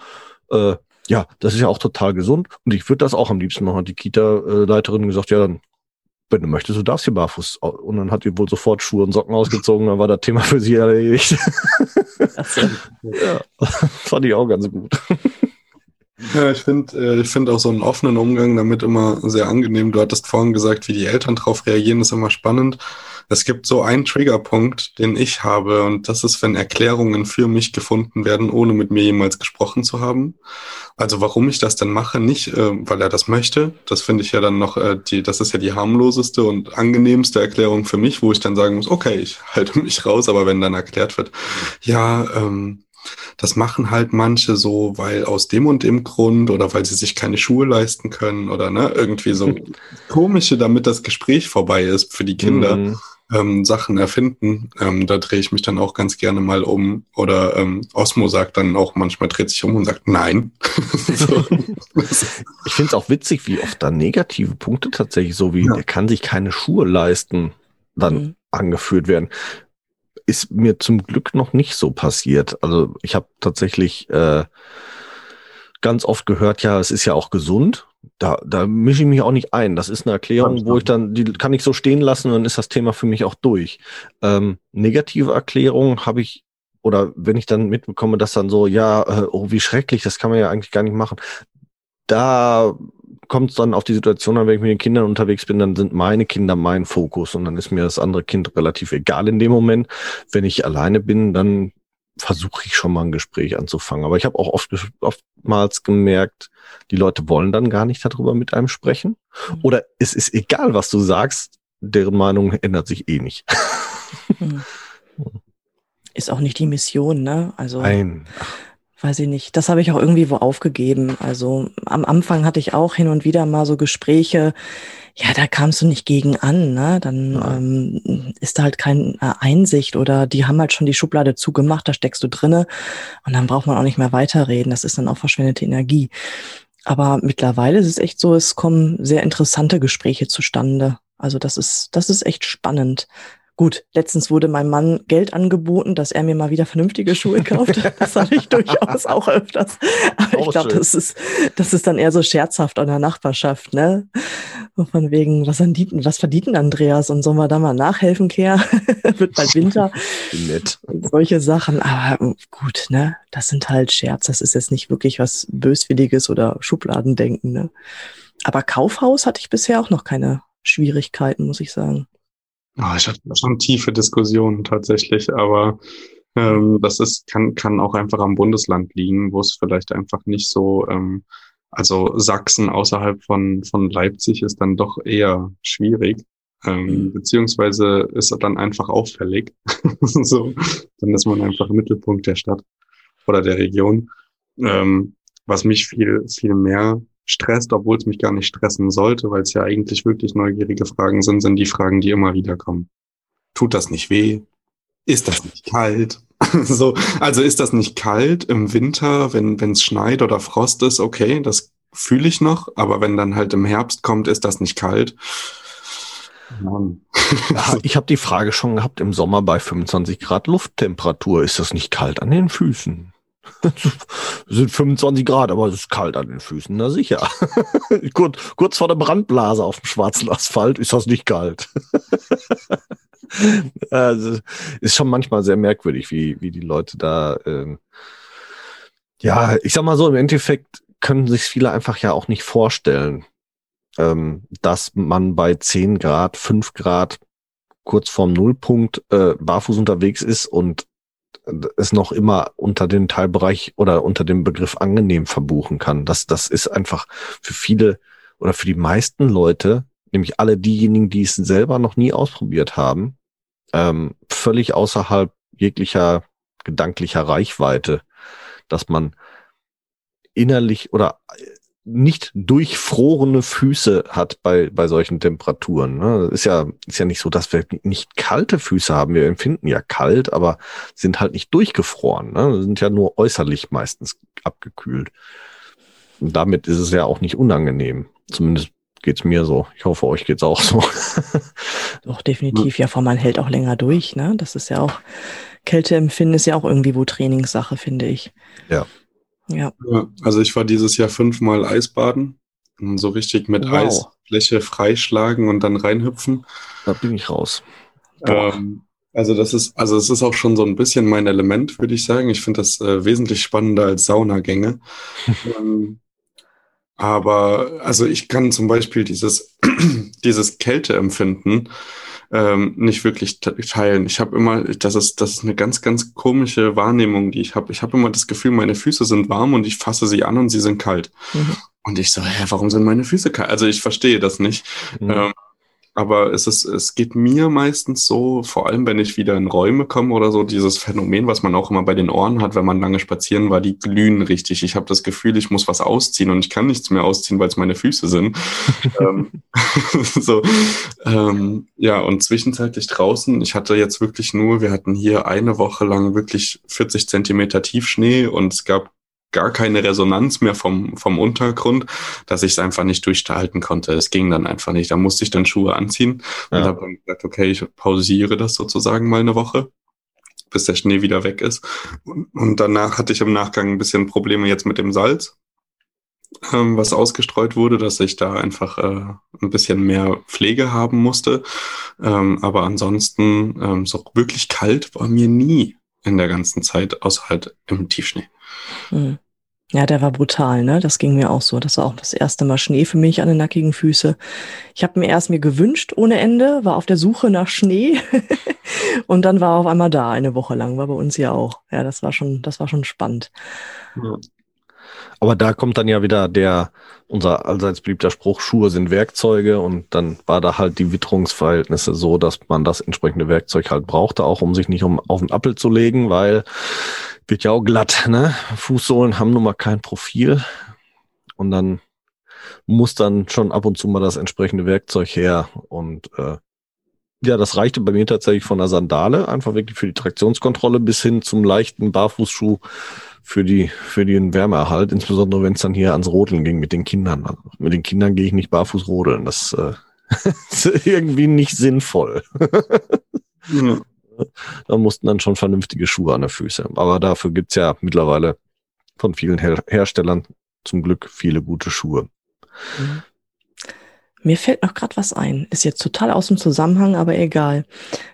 äh, ja, das ist ja auch total gesund und ich würde das auch am liebsten machen. Hat die Kita-Leiterin gesagt, ja, dann wenn du möchtest, du darfst hier barfuß. Und dann hat die wohl sofort Schuhe und Socken ausgezogen, dann war das Thema für sie erledigt. ja, fand ich auch ganz gut. Ja, ich finde äh, ich finde auch so einen offenen Umgang damit immer sehr angenehm. Du hattest vorhin gesagt, wie die Eltern darauf reagieren, ist immer spannend. Es gibt so einen Triggerpunkt, den ich habe, und das ist, wenn Erklärungen für mich gefunden werden, ohne mit mir jemals gesprochen zu haben. Also warum ich das denn mache, nicht, äh, weil er das möchte. Das finde ich ja dann noch, äh, die, das ist ja die harmloseste und angenehmste Erklärung für mich, wo ich dann sagen muss, okay, ich halte mich raus, aber wenn dann erklärt wird, ja, ähm, das machen halt manche so, weil aus dem und dem Grund oder weil sie sich keine Schuhe leisten können oder ne, irgendwie so komische, damit das Gespräch vorbei ist für die Kinder. Mhm. Ähm, Sachen erfinden. Ähm, da drehe ich mich dann auch ganz gerne mal um. Oder ähm, Osmo sagt dann auch manchmal, dreht sich um und sagt Nein. so. Ich finde es auch witzig, wie oft da negative Punkte tatsächlich so wie, ja. der kann sich keine Schuhe leisten, dann mhm. angeführt werden. Ist mir zum Glück noch nicht so passiert. Also ich habe tatsächlich äh, ganz oft gehört, ja, es ist ja auch gesund. Da, da mische ich mich auch nicht ein. Das ist eine Erklärung, wo ich dann, die kann ich so stehen lassen und dann ist das Thema für mich auch durch. Ähm, negative Erklärungen habe ich, oder wenn ich dann mitbekomme, dass dann so, ja, äh, oh, wie schrecklich, das kann man ja eigentlich gar nicht machen. Da kommt es dann auf die Situation an, wenn ich mit den Kindern unterwegs bin, dann sind meine Kinder mein Fokus und dann ist mir das andere Kind relativ egal in dem Moment. Wenn ich alleine bin, dann versuche ich schon mal ein Gespräch anzufangen. Aber ich habe auch oft, oftmals gemerkt, die Leute wollen dann gar nicht darüber mit einem sprechen. Mhm. Oder es ist egal, was du sagst, deren Meinung ändert sich eh nicht. Mhm. Ist auch nicht die Mission, ne? Also. Nein. Weiß ich nicht. Das habe ich auch irgendwie wo aufgegeben. Also am Anfang hatte ich auch hin und wieder mal so Gespräche, ja, da kamst du nicht gegen an, ne? Dann ähm, ist da halt keine Einsicht oder die haben halt schon die Schublade zugemacht, da steckst du drinne und dann braucht man auch nicht mehr weiterreden. Das ist dann auch verschwendete Energie. Aber mittlerweile ist es echt so, es kommen sehr interessante Gespräche zustande. Also das ist, das ist echt spannend. Gut, letztens wurde meinem Mann Geld angeboten, dass er mir mal wieder vernünftige Schuhe kauft. Das habe ich durchaus auch öfters. Aber ich glaube, das ist, das ist dann eher so scherzhaft an der Nachbarschaft, ne? Von wegen, was, verdient, was verdient Andreas? Und sollen wir da mal nachhelfen, Kehr? Wird bald Winter. Nett. Solche Sachen. Aber gut, ne? Das sind halt Scherz. Das ist jetzt nicht wirklich was Böswilliges oder Schubladendenken, ne? Aber Kaufhaus hatte ich bisher auch noch keine Schwierigkeiten, muss ich sagen. Oh, ich hatte schon tiefe Diskussionen tatsächlich, aber ähm, das ist, kann, kann auch einfach am Bundesland liegen, wo es vielleicht einfach nicht so, ähm, also Sachsen außerhalb von, von Leipzig ist dann doch eher schwierig. Ähm, mhm. beziehungsweise ist er dann einfach auffällig. so, dann ist man einfach Mittelpunkt der Stadt oder der Region. Ähm, was mich viel, viel mehr stresst, obwohl es mich gar nicht stressen sollte, weil es ja eigentlich wirklich neugierige Fragen sind, sind die Fragen, die immer wieder kommen. Tut das nicht weh? Ist das nicht kalt? so, also ist das nicht kalt im Winter, wenn es schneit oder Frost ist? Okay, das fühle ich noch, aber wenn dann halt im Herbst kommt, ist das nicht kalt. ja, ich habe die Frage schon gehabt im Sommer bei 25 Grad Lufttemperatur. Ist das nicht kalt an den Füßen? Sind 25 Grad, aber es ist kalt an den Füßen, na sicher. kurz, kurz vor der Brandblase auf dem schwarzen Asphalt ist das nicht kalt. also, ist schon manchmal sehr merkwürdig, wie, wie die Leute da, ähm, ja, ich sag mal so, im Endeffekt können sich viele einfach ja auch nicht vorstellen, ähm, dass man bei 10 Grad, 5 Grad kurz vorm Nullpunkt äh, barfuß unterwegs ist und es noch immer unter den Teilbereich oder unter dem Begriff angenehm verbuchen kann. Das, das ist einfach für viele oder für die meisten Leute, nämlich alle diejenigen, die es selber noch nie ausprobiert haben, ähm, völlig außerhalb jeglicher gedanklicher Reichweite, dass man innerlich oder nicht durchfrorene Füße hat bei, bei solchen Temperaturen. Ne? Ist ja, ist ja nicht so, dass wir nicht kalte Füße haben. Wir empfinden ja kalt, aber sind halt nicht durchgefroren. Ne? Sind ja nur äußerlich meistens abgekühlt. Und damit ist es ja auch nicht unangenehm. Zumindest geht's mir so. Ich hoffe, euch geht's auch so. Doch, definitiv. Ja, vor man hält auch länger durch, ne? Das ist ja auch, Kälteempfinden ist ja auch irgendwie wo Trainingssache, finde ich. Ja. Ja. Also ich war dieses Jahr fünfmal Eisbaden. So richtig mit wow. Eisfläche freischlagen und dann reinhüpfen. Da bin ich raus. Ähm, also das ist, also es ist auch schon so ein bisschen mein Element, würde ich sagen. Ich finde das äh, wesentlich spannender als Saunagänge. ähm, aber also ich kann zum Beispiel dieses, dieses Kälteempfinden ähm, nicht wirklich teilen. Ich habe immer, das ist, das ist eine ganz, ganz komische Wahrnehmung, die ich habe. Ich habe immer das Gefühl, meine Füße sind warm und ich fasse sie an und sie sind kalt. Mhm. Und ich so, hä, warum sind meine Füße kalt? Also ich verstehe das nicht. Mhm. Ähm, aber es ist, es geht mir meistens so, vor allem wenn ich wieder in Räume komme oder so, dieses Phänomen, was man auch immer bei den Ohren hat, wenn man lange spazieren war, die glühen richtig. Ich habe das Gefühl, ich muss was ausziehen und ich kann nichts mehr ausziehen, weil es meine Füße sind. ähm, so, ähm, ja, und zwischenzeitlich draußen, ich hatte jetzt wirklich nur, wir hatten hier eine Woche lang wirklich 40 Zentimeter Tiefschnee und es gab gar keine Resonanz mehr vom, vom Untergrund, dass ich es einfach nicht durchhalten konnte. Es ging dann einfach nicht. Da musste ich dann Schuhe anziehen ja. und habe dann gesagt, okay, ich pausiere das sozusagen mal eine Woche, bis der Schnee wieder weg ist. Und, und danach hatte ich im Nachgang ein bisschen Probleme jetzt mit dem Salz, ähm, was ausgestreut wurde, dass ich da einfach äh, ein bisschen mehr Pflege haben musste. Ähm, aber ansonsten, ähm, so wirklich kalt war mir nie in der ganzen Zeit, außer halt im Tiefschnee. Mhm. Ja, der war brutal, ne? Das ging mir auch so. Das war auch das erste Mal Schnee für mich an den nackigen Füße. Ich habe mir erst mir gewünscht ohne Ende, war auf der Suche nach Schnee und dann war auf einmal da eine Woche lang, war bei uns ja auch. Ja, das war schon, das war schon spannend. Aber da kommt dann ja wieder der, unser allseits beliebter Spruch, Schuhe sind Werkzeuge und dann war da halt die Witterungsverhältnisse so, dass man das entsprechende Werkzeug halt brauchte, auch um sich nicht um, auf den Appel zu legen, weil wird ja auch glatt, ne? Fußsohlen haben nun mal kein Profil und dann muss dann schon ab und zu mal das entsprechende Werkzeug her und äh, ja, das reichte bei mir tatsächlich von der Sandale, einfach wirklich für die Traktionskontrolle bis hin zum leichten Barfußschuh für die, für den Wärmeerhalt, insbesondere wenn es dann hier ans Rodeln ging mit den Kindern. Also mit den Kindern gehe ich nicht barfuß rodeln. Das äh, ist irgendwie nicht sinnvoll. ja. Da mussten dann schon vernünftige Schuhe an der Füße. Aber dafür gibt's ja mittlerweile von vielen Her Herstellern zum Glück viele gute Schuhe. Mhm. Mir fällt noch gerade was ein. Ist jetzt total aus dem Zusammenhang, aber egal.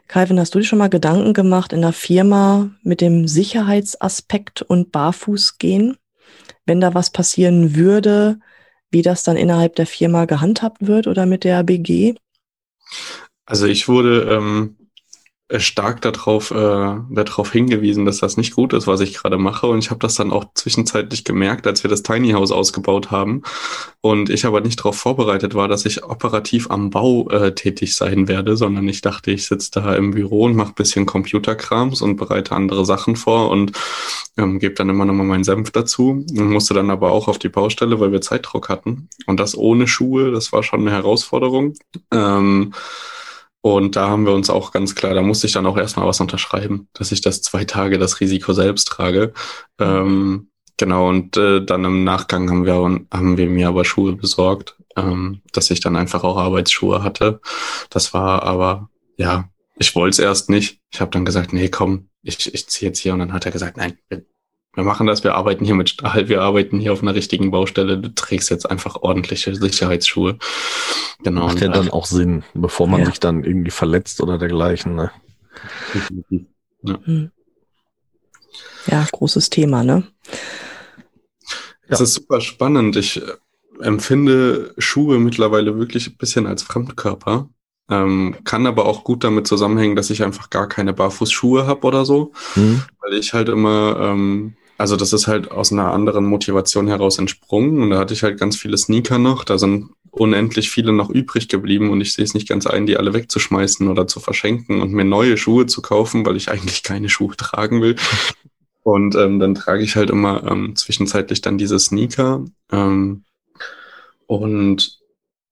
Calvin, hast du dir schon mal Gedanken gemacht in der Firma mit dem Sicherheitsaspekt und Barfuß gehen? Wenn da was passieren würde, wie das dann innerhalb der Firma gehandhabt wird oder mit der BG? Also ich wurde ähm, äh, stark darauf, äh, darauf hingewiesen, dass das nicht gut ist, was ich gerade mache. Und ich habe das dann auch zwischenzeitlich gemerkt, als wir das Tiny House ausgebaut haben. Und ich aber nicht darauf vorbereitet war, dass ich operativ am Bau äh, tätig sein werde, sondern ich dachte, ich sitze da im Büro und mache bisschen Computerkrams und bereite andere Sachen vor und ähm, gebe dann immer nochmal meinen Senf dazu. Und musste dann aber auch auf die Baustelle, weil wir Zeitdruck hatten. Und das ohne Schuhe, das war schon eine Herausforderung. Ähm, und da haben wir uns auch ganz klar, da musste ich dann auch erstmal was unterschreiben, dass ich das zwei Tage das Risiko selbst trage. Ähm, genau, und äh, dann im Nachgang haben wir, haben wir mir aber Schuhe besorgt, ähm, dass ich dann einfach auch Arbeitsschuhe hatte. Das war aber, ja, ich wollte es erst nicht. Ich habe dann gesagt, nee, komm, ich, ich ziehe jetzt hier. Und dann hat er gesagt, nein, wir machen das, wir arbeiten hier mit Stahl, wir arbeiten hier auf einer richtigen Baustelle, du trägst jetzt einfach ordentliche Sicherheitsschuhe. Genau. Macht ja dann auch Sinn, bevor man ja. sich dann irgendwie verletzt oder dergleichen. Ne? Ja. Hm. ja, großes Thema, ne? Es ja. ist super spannend. Ich äh, empfinde Schuhe mittlerweile wirklich ein bisschen als Fremdkörper. Ähm, kann aber auch gut damit zusammenhängen, dass ich einfach gar keine Barfußschuhe habe oder so. Mhm. Weil ich halt immer ähm, also das ist halt aus einer anderen Motivation heraus entsprungen und da hatte ich halt ganz viele Sneaker noch, da sind unendlich viele noch übrig geblieben und ich sehe es nicht ganz ein, die alle wegzuschmeißen oder zu verschenken und mir neue Schuhe zu kaufen, weil ich eigentlich keine Schuhe tragen will. Und ähm, dann trage ich halt immer ähm, zwischenzeitlich dann diese Sneaker. Ähm, und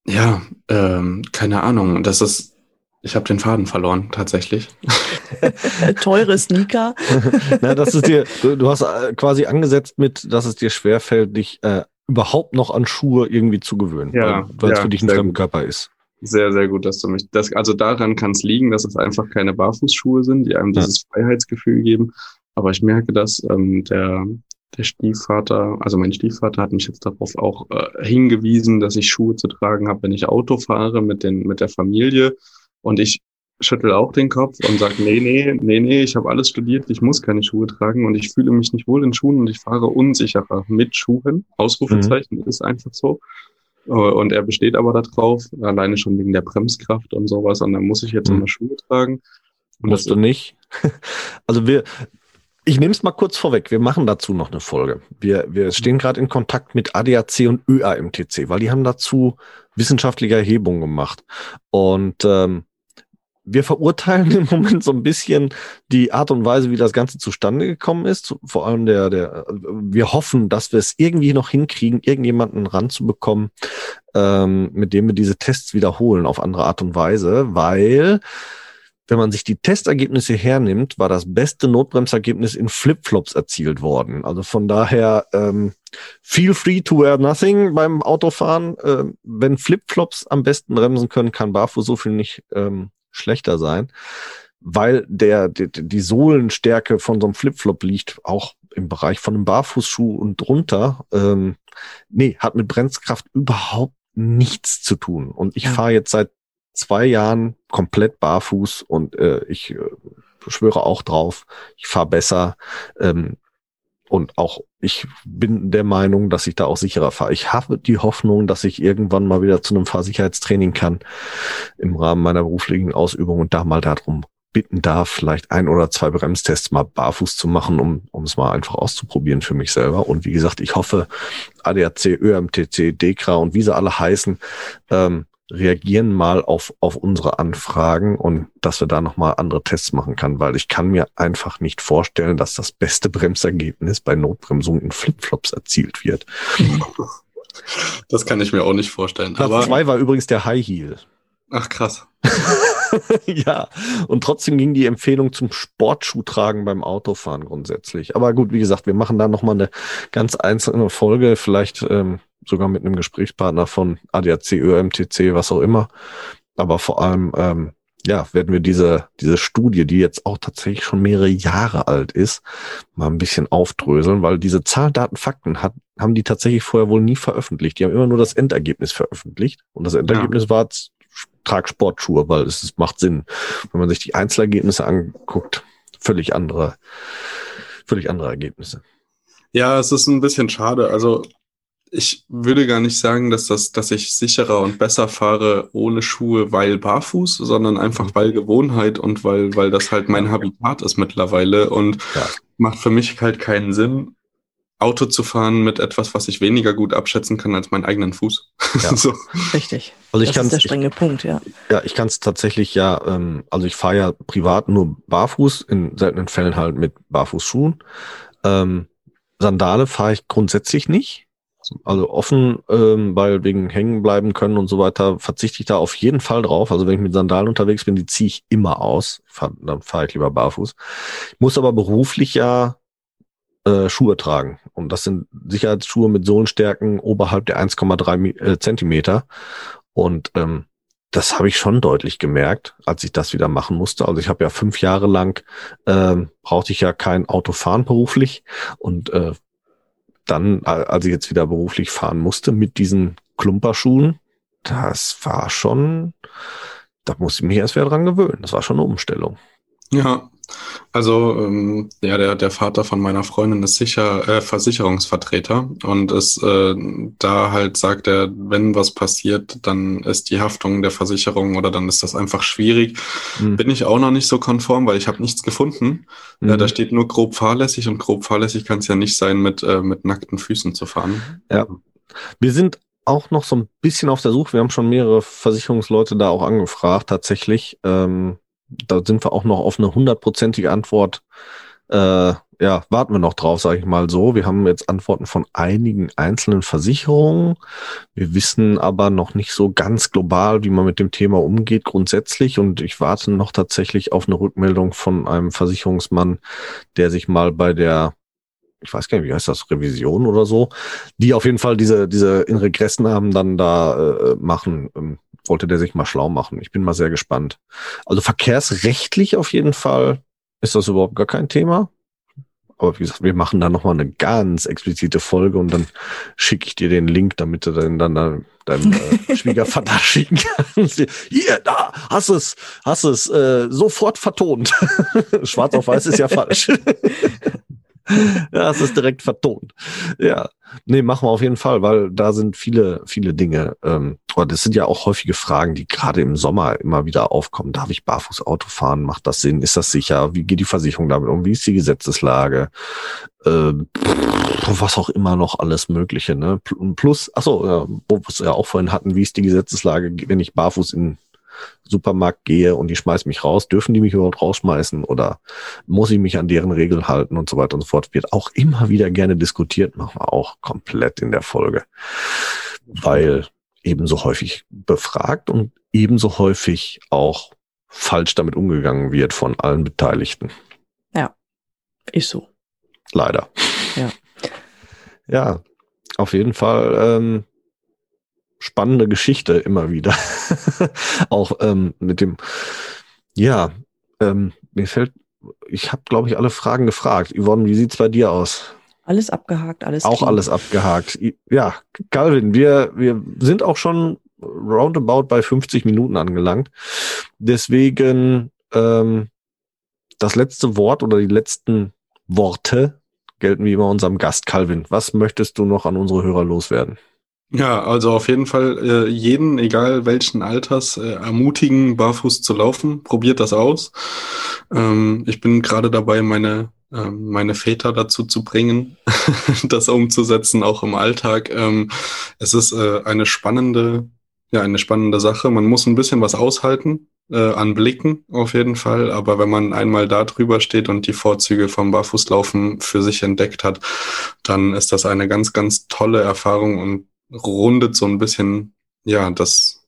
ja, ähm, keine Ahnung, das ist ich habe den Faden verloren, tatsächlich. Teure Sneaker. Na, das ist dir, du, du, hast äh, quasi angesetzt mit, dass es dir schwerfällt, dich äh, überhaupt noch an Schuhe irgendwie zu gewöhnen, ja, weil es ja, für dich ein Fremdkörper ist. Sehr, sehr gut, dass du mich, das, also daran kann es liegen, dass es einfach keine Barfußschuhe sind, die einem dieses ja. Freiheitsgefühl geben. Aber ich merke, dass ähm, der, der Stiefvater, also mein Stiefvater hat mich jetzt darauf auch äh, hingewiesen, dass ich Schuhe zu tragen habe, wenn ich Auto fahre mit, den, mit der Familie und ich schüttel auch den Kopf und sage, nee, nee, nee, nee, ich habe alles studiert, ich muss keine Schuhe tragen und ich fühle mich nicht wohl in Schuhen und ich fahre unsicherer mit Schuhen. Ausrufezeichen mhm. ist einfach so. Äh, und er besteht aber darauf, alleine schon wegen der Bremskraft und sowas. Und dann muss ich jetzt mhm. immer Schuhe tragen. Und Musst du nicht. Also wir, Ich nehme es mal kurz vorweg. Wir machen dazu noch eine Folge. Wir, wir stehen gerade in Kontakt mit ADAC und ÖAMTC, weil die haben dazu wissenschaftliche Erhebungen gemacht. Und ähm, wir verurteilen im Moment so ein bisschen die Art und Weise, wie das Ganze zustande gekommen ist. Vor allem der, der, wir hoffen, dass wir es irgendwie noch hinkriegen, irgendjemanden ranzubekommen, ähm, mit dem wir diese Tests wiederholen auf andere Art und Weise, weil wenn man sich die Testergebnisse hernimmt, war das beste Notbremsergebnis in Flipflops erzielt worden. Also von daher ähm, feel free to wear nothing beim Autofahren. Ähm, wenn Flipflops am besten bremsen können, kann Barfuß so viel nicht ähm, schlechter sein, weil der, die, die Sohlenstärke von so einem Flipflop liegt auch im Bereich von einem Barfußschuh und drunter. Ähm, nee, hat mit Bremskraft überhaupt nichts zu tun. Und ich ja. fahre jetzt seit zwei Jahren komplett barfuß und äh, ich äh, schwöre auch drauf, ich fahre besser. Ähm, und auch ich bin der Meinung, dass ich da auch sicherer fahre. Ich habe die Hoffnung, dass ich irgendwann mal wieder zu einem Fahrsicherheitstraining kann im Rahmen meiner beruflichen Ausübung und da mal darum bitten darf, vielleicht ein oder zwei Bremstests mal barfuß zu machen, um, um es mal einfach auszuprobieren für mich selber. Und wie gesagt, ich hoffe, ADAC, ÖMTC, DEKRA und wie sie alle heißen, ähm, reagieren mal auf, auf unsere Anfragen und dass wir da nochmal andere Tests machen kann, weil ich kann mir einfach nicht vorstellen, dass das beste Bremsergebnis bei Notbremsung in Flipflops erzielt wird. Das kann ich mir auch nicht vorstellen. Platz aber zwei war übrigens der High Heel. Ach krass. ja, und trotzdem ging die Empfehlung zum Sportschuh tragen beim Autofahren grundsätzlich. Aber gut, wie gesagt, wir machen da nochmal eine ganz einzelne Folge. Vielleicht ähm, sogar mit einem Gesprächspartner von ADAC, ÖMTC, was auch immer. Aber vor allem, ähm, ja, werden wir diese, diese Studie, die jetzt auch tatsächlich schon mehrere Jahre alt ist, mal ein bisschen aufdröseln, weil diese Zahlen, Daten, Fakten hat, haben die tatsächlich vorher wohl nie veröffentlicht. Die haben immer nur das Endergebnis veröffentlicht. Und das Endergebnis ja. war, trag Sportschuhe, weil es, es macht Sinn. Wenn man sich die Einzelergebnisse anguckt, völlig andere, völlig andere Ergebnisse. Ja, es ist ein bisschen schade. Also ich würde gar nicht sagen, dass das, dass ich sicherer und besser fahre ohne Schuhe, weil barfuß, sondern einfach mhm. weil Gewohnheit und weil, weil das halt mein Habitat ist mittlerweile und ja. macht für mich halt keinen Sinn, Auto zu fahren mit etwas, was ich weniger gut abschätzen kann als meinen eigenen Fuß. Ja. so. Richtig. Also ich das ist der strenge ich, Punkt, ja. Ja, ich kann es tatsächlich ja, ähm, also ich fahre ja privat nur barfuß, in seltenen Fällen halt mit Barfußschuhen. Ähm, Sandale fahre ich grundsätzlich nicht also offen, ähm, weil wegen hängen bleiben können und so weiter, verzichte ich da auf jeden Fall drauf. Also wenn ich mit Sandalen unterwegs bin, die ziehe ich immer aus. Fahr, dann fahre ich lieber barfuß. Ich muss aber beruflich ja äh, Schuhe tragen. Und das sind Sicherheitsschuhe mit Sohlenstärken oberhalb der 1,3 äh, Zentimeter. Und ähm, das habe ich schon deutlich gemerkt, als ich das wieder machen musste. Also ich habe ja fünf Jahre lang ähm, brauchte ich ja kein Auto fahren beruflich und äh, dann, als ich jetzt wieder beruflich fahren musste mit diesen Klumperschuhen, das war schon, da musste ich mich erst wieder dran gewöhnen. Das war schon eine Umstellung. Ja, also ähm, ja, der, der Vater von meiner Freundin ist sicher äh, Versicherungsvertreter und ist äh, da halt sagt er, wenn was passiert, dann ist die Haftung der Versicherung oder dann ist das einfach schwierig. Mhm. Bin ich auch noch nicht so konform, weil ich habe nichts gefunden. Mhm. Äh, da steht nur grob fahrlässig und grob fahrlässig kann es ja nicht sein, mit, äh, mit nackten Füßen zu fahren. Ja. Wir sind auch noch so ein bisschen auf der Suche. Wir haben schon mehrere Versicherungsleute da auch angefragt, tatsächlich. Ähm, da sind wir auch noch auf eine hundertprozentige Antwort. Äh, ja, warten wir noch drauf, sage ich mal so. Wir haben jetzt Antworten von einigen einzelnen Versicherungen. Wir wissen aber noch nicht so ganz global, wie man mit dem Thema umgeht grundsätzlich. Und ich warte noch tatsächlich auf eine Rückmeldung von einem Versicherungsmann, der sich mal bei der ich weiß gar nicht, wie heißt das, Revision oder so, die auf jeden Fall diese, diese in Regressnamen dann da äh, machen. Ähm, wollte der sich mal schlau machen. Ich bin mal sehr gespannt. Also verkehrsrechtlich auf jeden Fall ist das überhaupt gar kein Thema. Aber wie gesagt, wir machen da nochmal eine ganz explizite Folge und dann schicke ich dir den Link, damit du dann, dann, dann deinem äh, Schwiegervater schicken kannst. Hier, da, hast es, hast es, äh, sofort vertont. Schwarz auf weiß ist ja falsch. ja, es ist direkt vertont. Ja, nee, machen wir auf jeden Fall, weil da sind viele, viele Dinge. Ähm, oder das sind ja auch häufige Fragen, die gerade im Sommer immer wieder aufkommen. Darf ich barfuß Auto fahren? Macht das Sinn? Ist das sicher? Wie geht die Versicherung damit um? Wie ist die Gesetzeslage? Ähm, was auch immer noch alles Mögliche. Ne? Plus, ach so, ja, wo wir es ja auch vorhin hatten, wie ist die Gesetzeslage, wenn ich barfuß in Supermarkt gehe und die schmeißen mich raus, dürfen die mich überhaupt rausschmeißen oder muss ich mich an deren Regeln halten und so weiter und so fort. Wird auch immer wieder gerne diskutiert, machen wir auch komplett in der Folge, weil ebenso häufig befragt und ebenso häufig auch falsch damit umgegangen wird von allen Beteiligten. Ja, ist so. Leider. Ja. Ja, auf jeden Fall ähm, spannende Geschichte immer wieder. auch ähm, mit dem, ja, ähm, mir fällt, ich habe, glaube ich, alle Fragen gefragt. Yvonne, wie sieht's bei dir aus? Alles abgehakt, alles. Auch clean. alles abgehakt. Ja, Calvin, wir, wir sind auch schon roundabout bei 50 Minuten angelangt. Deswegen ähm, das letzte Wort oder die letzten Worte gelten wie immer unserem Gast Calvin. Was möchtest du noch an unsere Hörer loswerden? Ja, also auf jeden Fall äh, jeden, egal welchen Alters, äh, ermutigen, barfuß zu laufen. Probiert das aus. Ähm, ich bin gerade dabei, meine ähm, meine Väter dazu zu bringen, das umzusetzen, auch im Alltag. Ähm, es ist äh, eine spannende, ja, eine spannende Sache. Man muss ein bisschen was aushalten, äh, an Blicken auf jeden Fall. Aber wenn man einmal da drüber steht und die Vorzüge vom Barfußlaufen für sich entdeckt hat, dann ist das eine ganz, ganz tolle Erfahrung und rundet so ein bisschen, ja, das,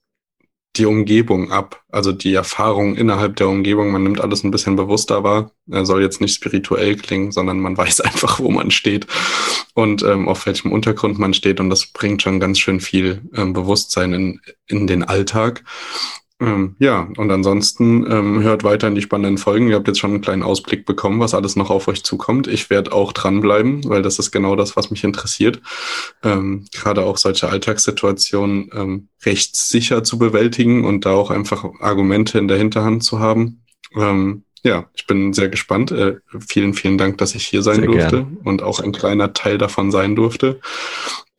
die Umgebung ab, also die Erfahrung innerhalb der Umgebung. Man nimmt alles ein bisschen bewusster wahr. Er soll jetzt nicht spirituell klingen, sondern man weiß einfach, wo man steht und ähm, auf welchem Untergrund man steht. Und das bringt schon ganz schön viel ähm, Bewusstsein in, in den Alltag. Ähm, ja, und ansonsten ähm, hört weiter in die spannenden Folgen. Ihr habt jetzt schon einen kleinen Ausblick bekommen, was alles noch auf euch zukommt. Ich werde auch dranbleiben, weil das ist genau das, was mich interessiert. Ähm, Gerade auch solche Alltagssituationen ähm, recht sicher zu bewältigen und da auch einfach Argumente in der Hinterhand zu haben. Ähm, ja, ich bin sehr gespannt. Äh, vielen, vielen Dank, dass ich hier sein sehr durfte gern. und auch ein kleiner Teil davon sein durfte.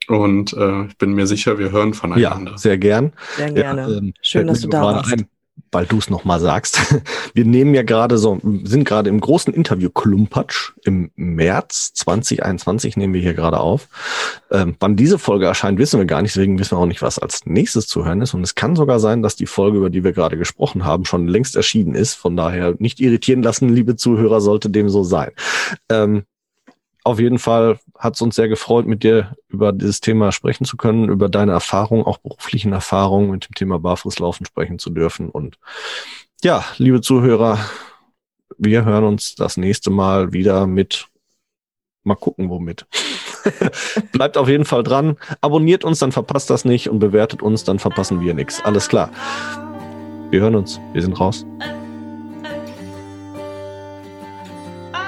Und äh, ich bin mir sicher, wir hören voneinander. Ja, sehr gern. Sehr gerne. Ja, ähm, Schön, dass du da warst. Ein, weil du es nochmal sagst. Wir nehmen ja gerade so, sind gerade im großen Interview Klumpatsch. Im März 2021 nehmen wir hier gerade auf. Ähm, wann diese Folge erscheint, wissen wir gar nicht, deswegen wissen wir auch nicht, was als nächstes zu hören ist. Und es kann sogar sein, dass die Folge, über die wir gerade gesprochen haben, schon längst erschienen ist. Von daher nicht irritieren lassen, liebe Zuhörer, sollte dem so sein. Ähm, auf jeden Fall hat es uns sehr gefreut, mit dir über dieses Thema sprechen zu können, über deine Erfahrungen, auch beruflichen Erfahrungen mit dem Thema Barfußlaufen sprechen zu dürfen. Und ja, liebe Zuhörer, wir hören uns das nächste Mal wieder mit, mal gucken womit. Bleibt auf jeden Fall dran. Abonniert uns, dann verpasst das nicht und bewertet uns, dann verpassen wir nichts. Alles klar. Wir hören uns. Wir sind raus.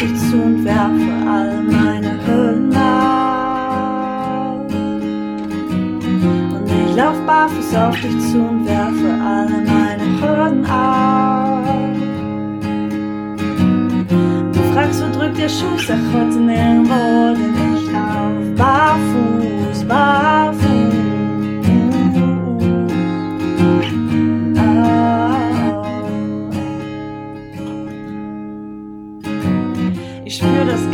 dich zu und werfe all meine Hüllen ab. Und ich lauf barfuß auf dich zu und werfe alle meine Hürden auf. Du fragst, wo drückt der Schuh? Sag heute nirgendwo, denn ich lauf barfuß, barfuß.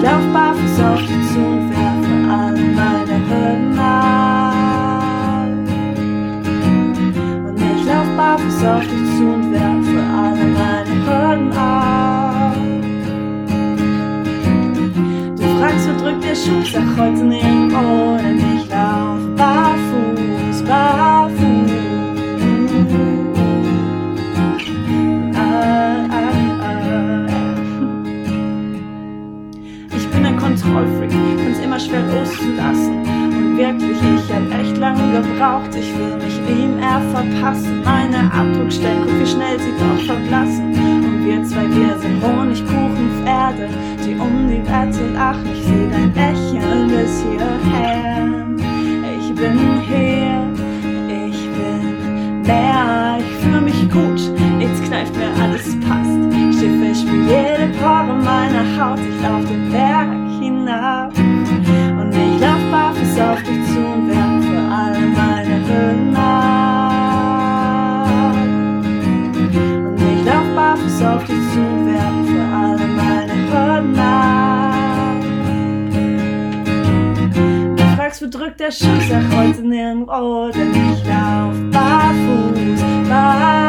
ich lauf barfuß auf dich zu und werfe alle meine Hürden ab. Und ich lauf barfuß auf dich zu und werfe alle meine Hürden ab. Du fragst, wo drückt der Schuh, sag heute nirgendwo, denn ich schwer loszulassen. Und wirklich, ich hab echt lange gebraucht. Ich will mich ihm eher verpassen. Meine Abdruckstellen, guck wie schnell sie doch verblassen. Und wir zwei, wir sind Honigkuchenpferde, die um die Wette lachen. Ich seh dein Lächeln bis hierher. Ich bin hier, ich bin mehr, ich fühl mich gut. Nichts kneift mir, alles passt. Fest, spür jede Pore meiner Haut. Ich lauf den Berg hinab. Auf dich zu und werfe alle meine Hürden ab. Und ich lauf barfuß auf dich zu und werfe alle meine Hürden ab. Du fragst, wo drückt der Schuh, sag heute nirgendwo, denn ich lauf barfuß, barfuß.